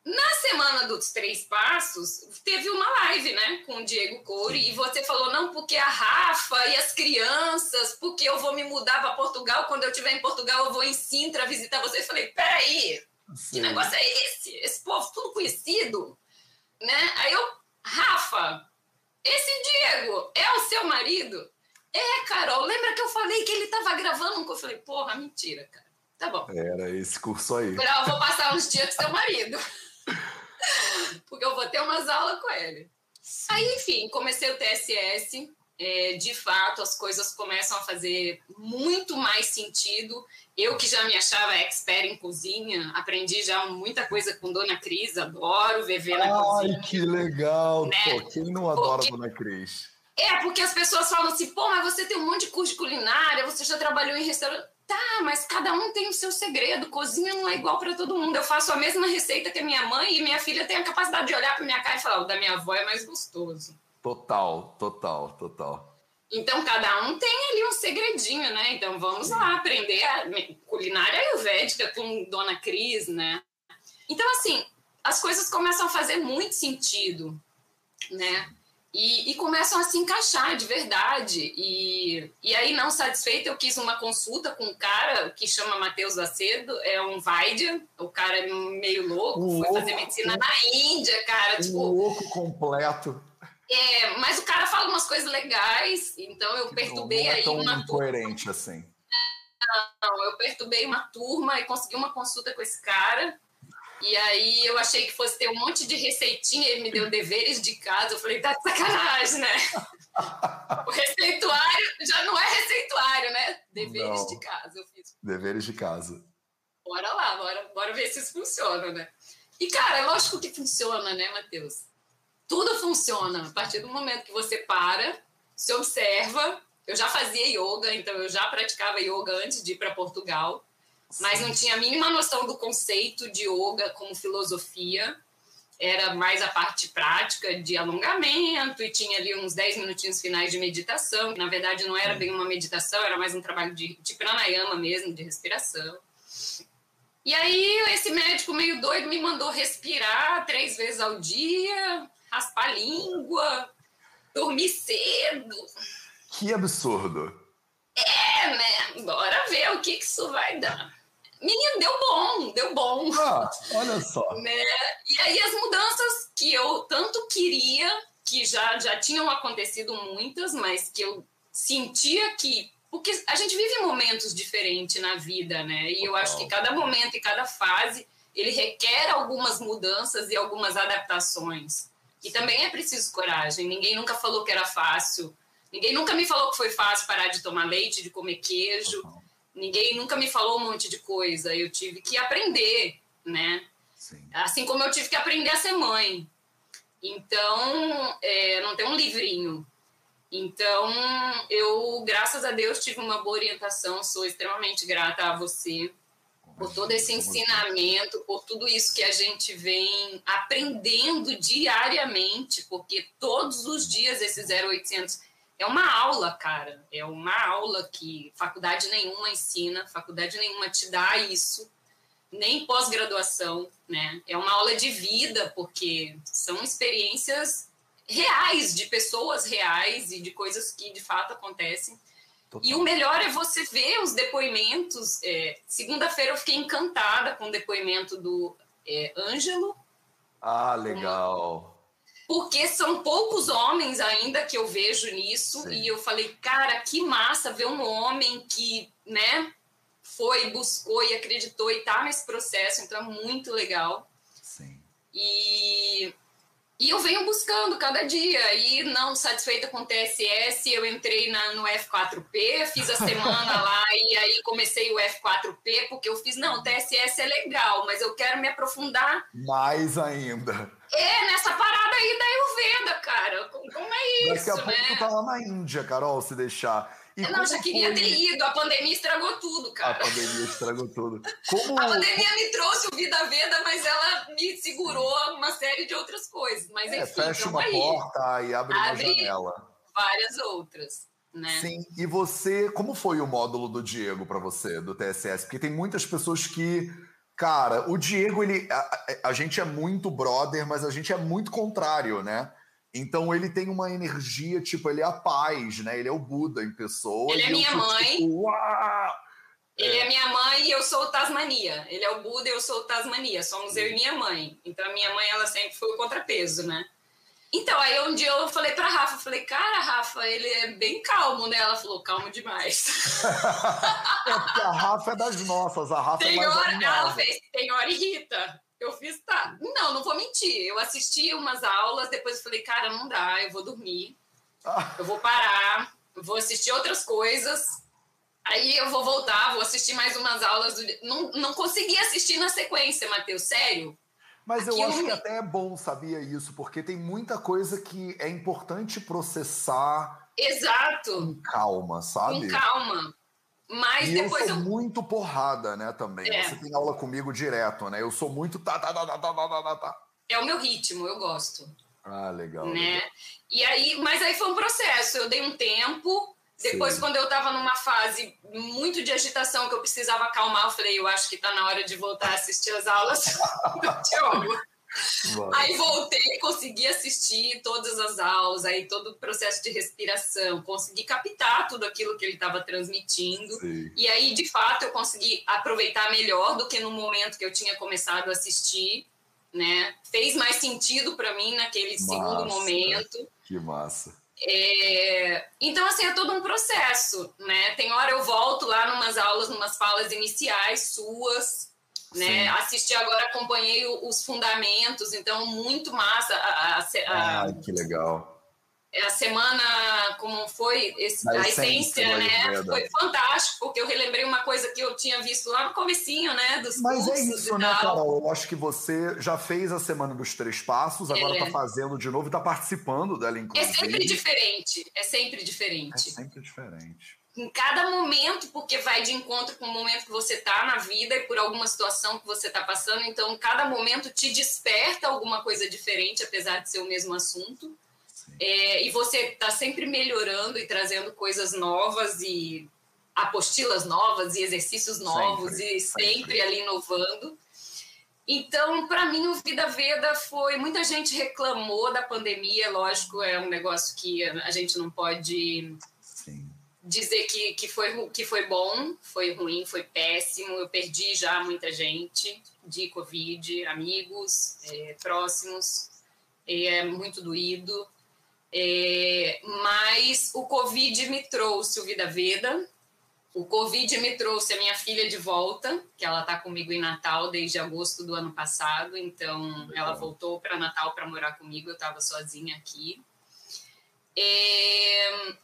Na semana dos três passos, teve uma live, né, com o Diego Coure, e você falou, não, porque a Rafa e as crianças, porque eu vou me mudar para Portugal, quando eu estiver em Portugal eu vou em Sintra visitar você. Eu falei, peraí, Sim. que negócio é esse? Esse povo tudo conhecido, né? Aí eu, Rafa, esse Diego é o seu marido? É, Carol, lembra que eu falei que ele estava gravando? Eu falei, porra, mentira, cara. Tá bom. Era esse curso aí. Eu vou passar uns dias com seu marido. Porque eu vou ter umas aulas com ele. Aí, enfim, comecei o TSS. É, de fato, as coisas começam a fazer muito mais sentido. Eu que já me achava expert em cozinha, aprendi já muita coisa com Dona Cris, adoro viver na Ai, cozinha. Ai, que legal! Né? Pô, quem não adora porque... Dona Cris? É, porque as pessoas falam assim, pô, mas você tem um monte de curso de culinária, você já trabalhou em restaurante. Tá, mas cada um tem o seu segredo. Cozinha não é igual para todo mundo. Eu faço a mesma receita que a minha mãe e minha filha tem a capacidade de olhar para minha cara e falar: o da minha avó é mais gostoso. Total, total, total. Então cada um tem ali um segredinho, né? Então vamos lá aprender a culinária ayurvédica com Dona Cris, né? Então assim, as coisas começam a fazer muito sentido, né? E, e, começam a se encaixar de verdade. E, e aí, não satisfeita, eu quis uma consulta com um cara que chama Matheus Acedo, é um Vaidya, o cara é meio louco, um foi louco, fazer medicina um, na Índia, cara. Um tipo, louco completo. É, mas o cara fala umas coisas legais, então eu perturbei não, não é tão aí uma incoerente turma. assim. Não, eu perturbei uma turma e consegui uma consulta com esse cara. E aí eu achei que fosse ter um monte de receitinha, ele me deu deveres de casa. Eu falei, tá de sacanagem, né? o receituário já não é receituário, né? Deveres não. de casa eu fiz. Deveres de casa. Bora lá, bora, bora ver se isso funciona, né? E, cara, é lógico que funciona, né, Matheus? Tudo funciona a partir do momento que você para, se observa. Eu já fazia yoga, então eu já praticava yoga antes de ir para Portugal mas não tinha a mínima noção do conceito de yoga como filosofia. Era mais a parte prática de alongamento e tinha ali uns 10 minutinhos finais de meditação. Na verdade, não era bem uma meditação, era mais um trabalho de, de pranayama mesmo, de respiração. E aí, esse médico meio doido me mandou respirar três vezes ao dia, raspar a língua, dormir cedo. Que absurdo! É, né? Bora ver o que, que isso vai dar. Menino, deu bom, deu bom. Ah, olha só. Né? E aí as mudanças que eu tanto queria, que já, já tinham acontecido muitas, mas que eu sentia que. Porque a gente vive momentos diferentes na vida, né? E eu acho que cada momento e cada fase ele requer algumas mudanças e algumas adaptações. E também é preciso coragem. Ninguém nunca falou que era fácil. Ninguém nunca me falou que foi fácil parar de tomar leite, de comer queijo. Ninguém nunca me falou um monte de coisa. Eu tive que aprender, né? Sim. Assim como eu tive que aprender a ser mãe. Então, é, não tem um livrinho. Então, eu, graças a Deus, tive uma boa orientação. Sou extremamente grata a você por todo esse ensinamento, por tudo isso que a gente vem aprendendo diariamente, porque todos os dias esses 0800 é uma aula, cara. É uma aula que faculdade nenhuma ensina, faculdade nenhuma te dá isso, nem pós-graduação, né? É uma aula de vida, porque são experiências reais, de pessoas reais e de coisas que de fato acontecem. Total. E o melhor é você ver os depoimentos. É, Segunda-feira eu fiquei encantada com o depoimento do é, Ângelo. Ah, legal porque são poucos homens ainda que eu vejo nisso Sim. e eu falei, cara, que massa ver um homem que, né, foi, buscou e acreditou e tá nesse processo, então é muito legal. Sim. E E eu venho buscando cada dia. E não satisfeita com o TSS, eu entrei na, no F4P, fiz a semana lá e aí comecei o F4P, porque eu fiz, não, o TSS é legal, mas eu quero me aprofundar. Mais ainda. É, nessa parada aí da Ayurveda, cara. Como é isso, Daqui a pouco né? tá lá na Índia, Carol, se deixar. E não, já queria foi- ter ido, a pandemia estragou tudo, A cara. pandemia estragou tudo. Como... A pandemia me trouxe o Vida Veda, mas ela me segurou uma série de outras coisas. Mas É, enfim, fecha uma aí. porta e abre, Abre- uma janela. Várias outras, né? Sim, e você, como foi o módulo do Diego para você, do TSS? Porque tem muitas pessoas que, cara, o Diego, ele, a, a- a gente é muito brother, mas a gente é muito contrário, né? Então ele tem uma energia, tipo, ele é a paz, né? Ele é o Buda em pessoa. Ele é minha sou, mãe. Tipo! Ele é minha mãe e eu sou o Tasmania. Ele é o Buda e eu sou o Tasmania. Somos eu e minha mãe. Então a minha mãe, ela sempre foi o contrapeso, né? Então, aí um dia eu falei pra Rafa, eu falei, cara, Rafa, ele é bem calmo, né? Ela falou, calmo demais. É porque a Rafa é das nossas, a Rafa é Tem mais hora, ela fez, tem hora irrita. Eu fiz, tá. Não, não vou mentir. Eu assisti umas aulas, depois eu falei, cara, não dá, eu vou dormir. Ah, Eu vou parar, eu vou assistir outras coisas. Aí eu vou voltar, vou assistir mais umas aulas. Do... Não, não consegui assistir na sequência, Matheus, sério. Mas eu Aquilo acho que me- até é bom, sabia isso? Porque tem muita coisa que é importante processar Exato, com calma, sabe? com calma. Mas E eu depois sou eu. muito porrada, né, também. É. Você tem aula comigo direto, né? Eu sou muito tá, tá, tá, tá, tá, tá, tá, tá. É o meu ritmo, eu gosto. Ah, legal. né? legal. E aí, mas aí foi um processo. Eu dei um tempo. Depois, Sim. quando eu estava numa fase muito de agitação, que eu precisava acalmar, eu falei, eu acho que está na hora de voltar a assistir as aulas do Diogo. Aí voltei, consegui assistir todas as aulas, aí todo o processo de respiração, consegui captar tudo aquilo que ele estava transmitindo. Sim. E aí, de fato, eu consegui aproveitar melhor do que no momento que eu tinha começado a assistir, né? Fez mais sentido para mim naquele segundo Massa. momento. Que massa. É, Então, assim, é todo um processo, né? Tem hora eu volto lá numas aulas, numas falas iniciais suas, né? Assisti agora, acompanhei os fundamentos, então, muito massa. A, a- a- Ai, que legal. a semana, como foi, esse- Da a essência essência, né? Foi fantástico, porque eu relembrei uma coisa que eu tinha visto lá no comecinho, né? Dos Mas é isso, e né, tal. Carol? Eu acho que você já fez a Semana dos Três Passos, agora É. tá fazendo de novo e tá participando dela, É inclusive. sempre diferente, é sempre É diferente. sempre diferente. Em cada momento, porque vai de encontro com o momento que você está na vida e por alguma situação que você está passando. Então, cada momento te desperta alguma coisa diferente, apesar de ser o mesmo assunto. É, e você está sempre melhorando e trazendo coisas novas e apostilas novas e exercícios novos Sempre, e sempre, sempre. ali inovando. Então, para mim, o Vida Veda foi. Muita gente reclamou da pandemia, lógico, é um negócio que a gente não pode. Dizer que, que, foi, que foi bom, foi ruim, foi péssimo. Eu perdi já muita gente de Covid, amigos é, próximos, é muito doído. É, mas o Covid me trouxe o Vida Veda, o Covid me trouxe a minha filha de volta, que ela está comigo em Natal desde agosto do ano passado, então Legal. ela voltou para Natal para morar comigo, eu estava sozinha aqui. É,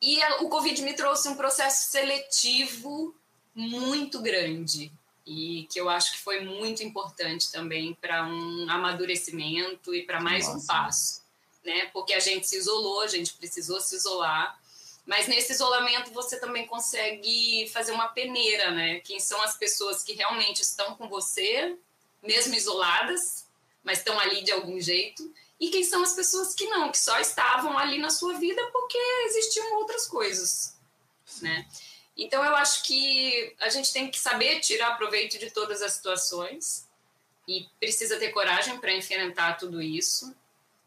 e a- o Covid me trouxe um processo seletivo muito grande e que eu acho que foi muito importante também para um amadurecimento e para mais um Nossa. passo, né? Porque a gente se isolou, a gente precisou se isolar, mas nesse isolamento você também consegue fazer uma peneira, né? Quem são as pessoas que realmente estão com você, mesmo isoladas, mas estão ali de algum jeito, e quem são as pessoas que não, que só estavam ali na sua vida porque existiam outras coisas, né? Então eu acho que a gente tem que saber tirar proveito de todas as situações e precisa ter coragem para enfrentar tudo isso.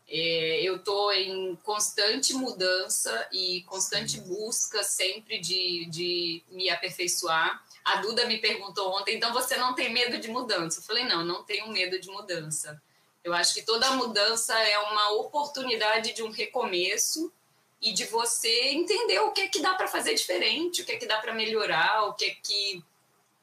É, eu estou em constante mudança e constante busca sempre de, de me aperfeiçoar. A Duda me perguntou ontem, então você não tem medo de mudança? Eu falei, não, não tenho medo de mudança. Eu acho que toda mudança é uma oportunidade de um recomeço e de você entender o que é que dá para fazer diferente, o que é que dá para melhorar, o que é que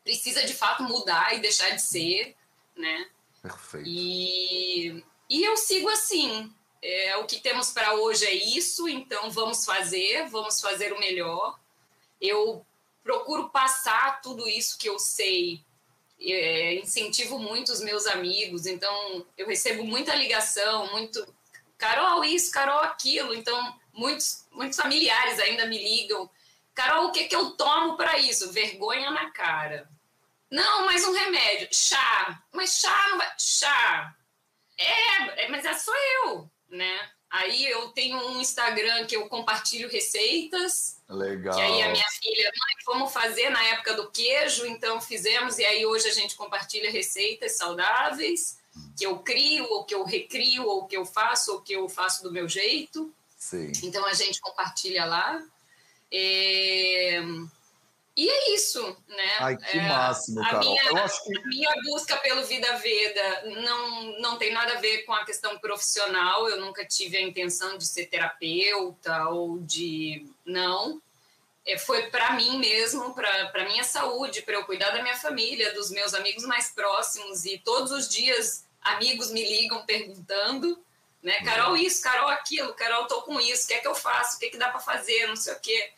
precisa de fato mudar e deixar de ser, né? Perfeito. E, E eu sigo assim. É, o que temos para hoje é isso, então vamos fazer, vamos fazer o melhor. Eu procuro passar tudo isso que eu sei, é, incentivo muito os meus amigos, então eu recebo muita ligação, muito Carol isso, Carol aquilo, então muitos, muitos familiares ainda me ligam. Carol, o que, que eu tomo para isso? Vergonha na cara. Não, mas um remédio. Chá. Mas chá. Chá. É, é, mas é só eu, né? Aí eu tenho um Instagram que eu compartilho receitas. Legal. Que aí a minha filha, mãe, vamos fazer na época do queijo, então fizemos, e aí hoje a gente compartilha receitas saudáveis que eu crio, ou que eu recrio, ou que eu faço, ou que eu faço do meu jeito. Sim. Então a gente compartilha lá. É... E é isso, né? Ai, que é, máximo, Carol. Minha, que... A minha busca pelo Vida Veda não, não tem nada a ver com a questão profissional. Eu nunca tive a intenção de ser terapeuta ou de. Não. É, foi para mim mesmo, para minha saúde, para eu cuidar da minha família, dos meus amigos mais próximos. E todos os dias amigos me ligam perguntando. Né? Carol, isso, Carol, aquilo, Carol, tô com isso, o que é que eu faço, o que, é que dá para fazer, não sei o quê.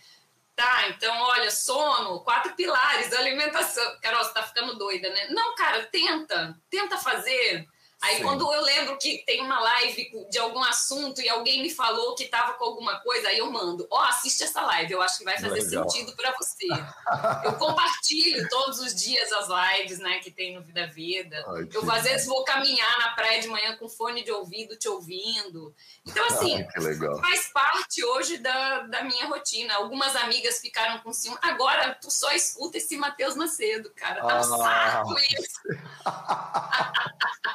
Tá, então, olha, sono, quatro pilares alimentação. Carol, você tá ficando doida, né? Não, cara, tenta, tenta fazer. Aí Sim. quando eu lembro que tem uma live de algum assunto e alguém me falou que estava com alguma coisa, aí eu mando, ó, oh, assiste essa live, eu acho que vai fazer Legal. sentido para você. eu compartilho todos os dias as lives, né, que tem no Vida Vida. Ai, eu às vezes vou caminhar na praia de manhã com fone de ouvido te ouvindo. Então assim, Ai, faz parte hoje da, da minha rotina. Algumas amigas ficaram com ciúme. Agora tu só escuta esse Matheus Macedo, cara. Tá um ah. saco isso.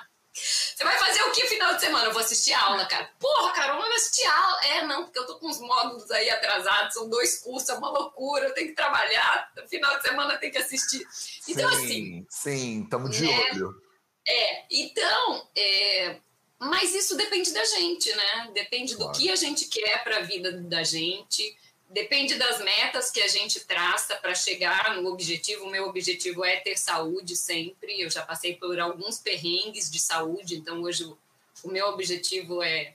Você vai fazer o que final de semana? Eu vou assistir aula, cara. Porra, Carol, mas assistir aula. É, não, porque eu tô com os módulos aí atrasados, são dois cursos, é uma loucura, eu tenho que trabalhar, final de semana tem que assistir. Então, sim, assim. Sim, estamos de né? olho. É, então, é, mas isso depende da gente, né? Depende claro. do que a gente quer para a vida da gente Depende das metas que a gente traça para chegar no objetivo. O meu objetivo é ter saúde sempre. Eu já passei por alguns perrengues de saúde, então hoje o, o meu objetivo é,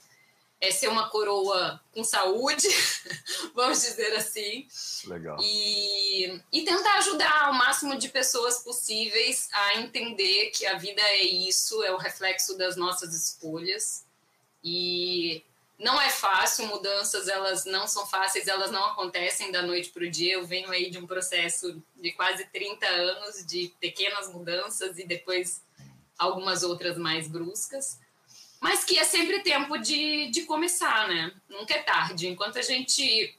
é ser uma coroa com saúde, vamos dizer assim. Legal. E, e tentar ajudar o máximo de pessoas possíveis a entender que a vida é isso, é o reflexo das nossas escolhas. E não é fácil, mudanças elas não são fáceis, elas não acontecem da noite para o dia. Eu venho aí de um processo de quase 30 anos de pequenas mudanças e depois algumas outras mais bruscas, mas que é sempre tempo de, de começar, né? Nunca é tarde. Enquanto a gente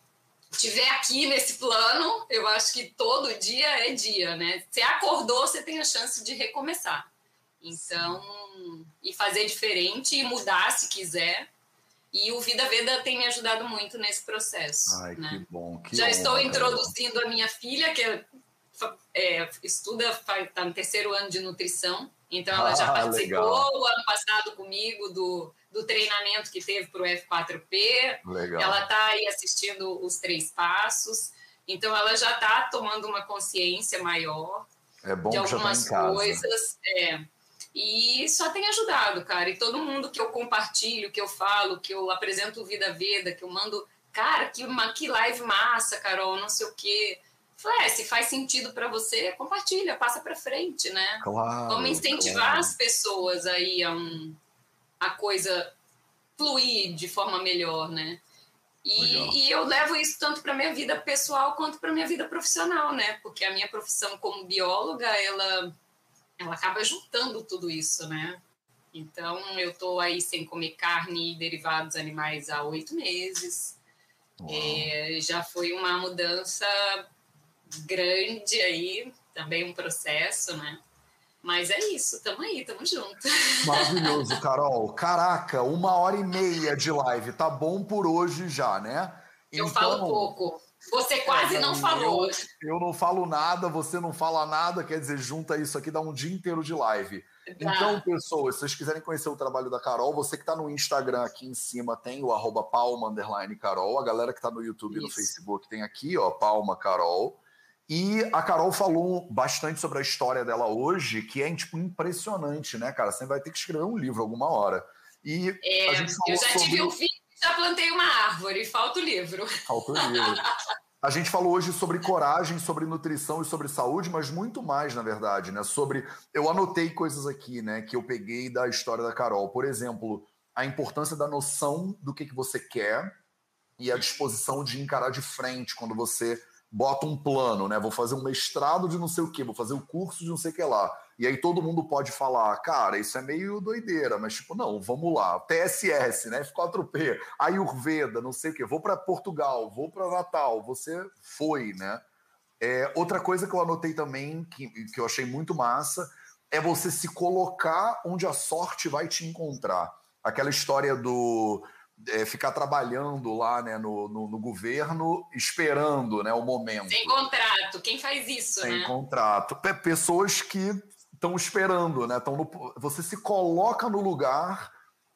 estiver aqui nesse plano, eu acho que todo dia é dia, né? Você acordou, você tem a chance de recomeçar. Então, e fazer diferente e mudar se quiser e o Vida Veda tem me ajudado muito nesse processo. Ai, né? que bom. Que Já estou introduzindo a minha filha, que é, é estuda, está no terceiro ano de nutrição. Então, ela ah, já participou o ano passado comigo do, do treinamento que teve para o F4P. Legal. Ela está aí assistindo os três passos. Então, ela já está tomando uma consciência maior é bom de tá algumas tá coisas. É. E só tem ajudado, cara. E todo mundo que eu compartilho, que eu falo, que eu apresento Vida Veda, que eu mando, cara, que, que live massa, Carol, não sei o quê. Falei, é, se faz sentido para você, compartilha, passa para frente, né? Claro, Vamos incentivar claro. as pessoas aí a, um, a coisa fluir de forma melhor, né? E, e, eu levo isso tanto para minha vida pessoal quanto para minha vida profissional, né? Porque a minha profissão como bióloga, ela ela acaba juntando tudo isso, né? Então, eu estou aí sem comer carne e derivados animais há oito meses. É, já foi uma mudança grande aí, também um processo, né? Mas é isso, tamo aí, tamo junto. Maravilhoso, Carol. Caraca, uma hora e meia de live, tá bom por hoje já, né? Eu então, falo pouco. Você quase é, não falou. Eu, eu, não falo nada, você não fala nada, quer dizer, junta isso aqui, dá um dia inteiro de live. Tá. Então, pessoas, se vocês quiserem conhecer o trabalho da Carol, você que está no Instagram aqui em cima tem o arroba palma Carol. A galera que está no YouTube e no Facebook tem aqui, ó, Palma Carol. E a Carol falou bastante sobre a história dela hoje, que é tipo impressionante, né, cara? Você vai ter que escrever um livro alguma hora. E é, eu já sobre... tive um filho, já plantei uma árvore, falta o livro. Falta o livro. A gente falou hoje sobre coragem, sobre nutrição e sobre saúde, mas muito mais, na verdade, né? Sobre. Eu anotei coisas aqui, né, que eu peguei da história da Carol. Por exemplo, a importância da noção do que, que você quer e a disposição de encarar de frente quando você bota um plano, né? Vou fazer um mestrado de não sei o quê, vou fazer o um curso de não sei o que lá. E aí todo mundo pode falar, cara, isso é meio doideira, mas tipo, não, vamos lá, TSS, né, F4P, Ayurveda, não sei o quê, vou para Portugal, vou para Natal, você foi, né? É, outra coisa que eu anotei também, que, que eu achei muito massa, é você se colocar onde a sorte vai te encontrar. Aquela história do é, ficar trabalhando lá né, no, no, no, governo, esperando né, o momento. Sem contrato, quem faz isso? Sem né? contrato. Pessoas que estão esperando, né? Tão no, você se coloca no lugar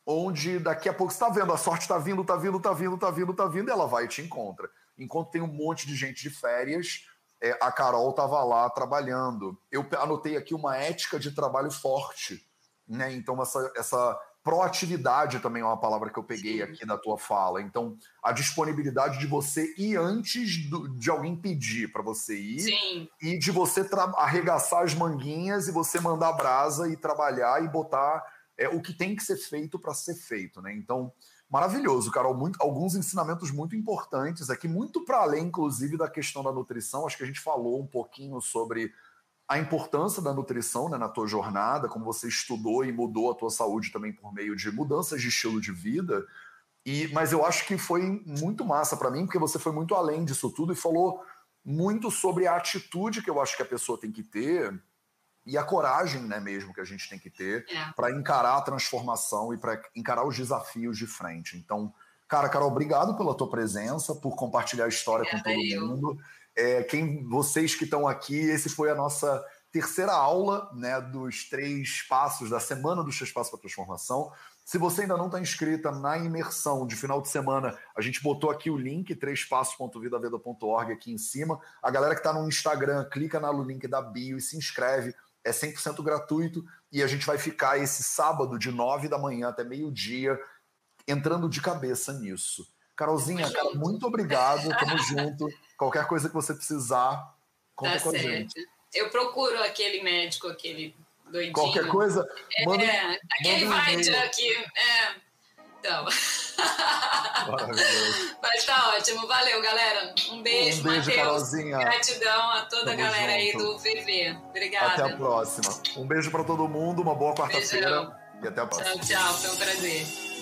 onde daqui a pouco você está vendo, a sorte está vindo, está vindo, está vindo, está vindo, está vindo, e ela vai e te encontra. Enquanto tem um monte de gente de férias, é, a Carol estava lá trabalhando. Eu anotei aqui uma ética de trabalho forte, né? Então essa, essa Proatividade também é uma palavra que eu peguei Sim. aqui da tua fala. Então, a disponibilidade de você ir antes do, de alguém pedir para você ir Sim. e de você arregaçar as manguinhas e você mandar brasa e trabalhar e botar é, o que tem que ser feito para ser feito, né? Então, maravilhoso, Carol. Muito, alguns ensinamentos muito importantes aqui, muito para além, inclusive, da questão da nutrição. Acho que a gente falou um pouquinho sobre a importância da nutrição né, na tua jornada, como você estudou e mudou a tua saúde também por meio de mudanças de estilo de vida. E, mas eu acho que foi muito massa para mim, porque você foi muito além disso tudo e falou muito sobre a atitude que eu acho que a pessoa tem que ter e a coragem, né, mesmo que a gente tem que ter é. para encarar a transformação e para encarar os desafios de frente. Então, cara, Carol, obrigado pela tua presença, por compartilhar a história é, com todo eu. mundo. É, quem vocês que estão aqui, esse foi a nossa terceira aula né, dos três passos da semana dos três passos para transformação. Se você ainda não está inscrita na imersão de final de semana, a gente botou aqui o link, trêspassos.vidaveda.org aqui em cima. A galera que está no Instagram, clica no link da bio e se inscreve. É 100% gratuito e a gente vai ficar esse sábado de 9 da manhã até meio-dia entrando de cabeça nisso. Carolzinha, cara, muito obrigado, tamo junto. Qualquer coisa que você precisar, conta tá com certo. a gente. Eu procuro aquele médico, aquele doidinho. Qualquer coisa, manda, é, aquele vai um aqui. É. Então. Mas tá ótimo, valeu, galera. Um beijo, um beijo Matheus. Carolzinha. Gratidão a toda Tamo a galera junto. aí do VV. Obrigada. Até a próxima. Um beijo para todo mundo, uma boa quarta-feira e até a próxima. Tchau, tchau. Foi um prazer.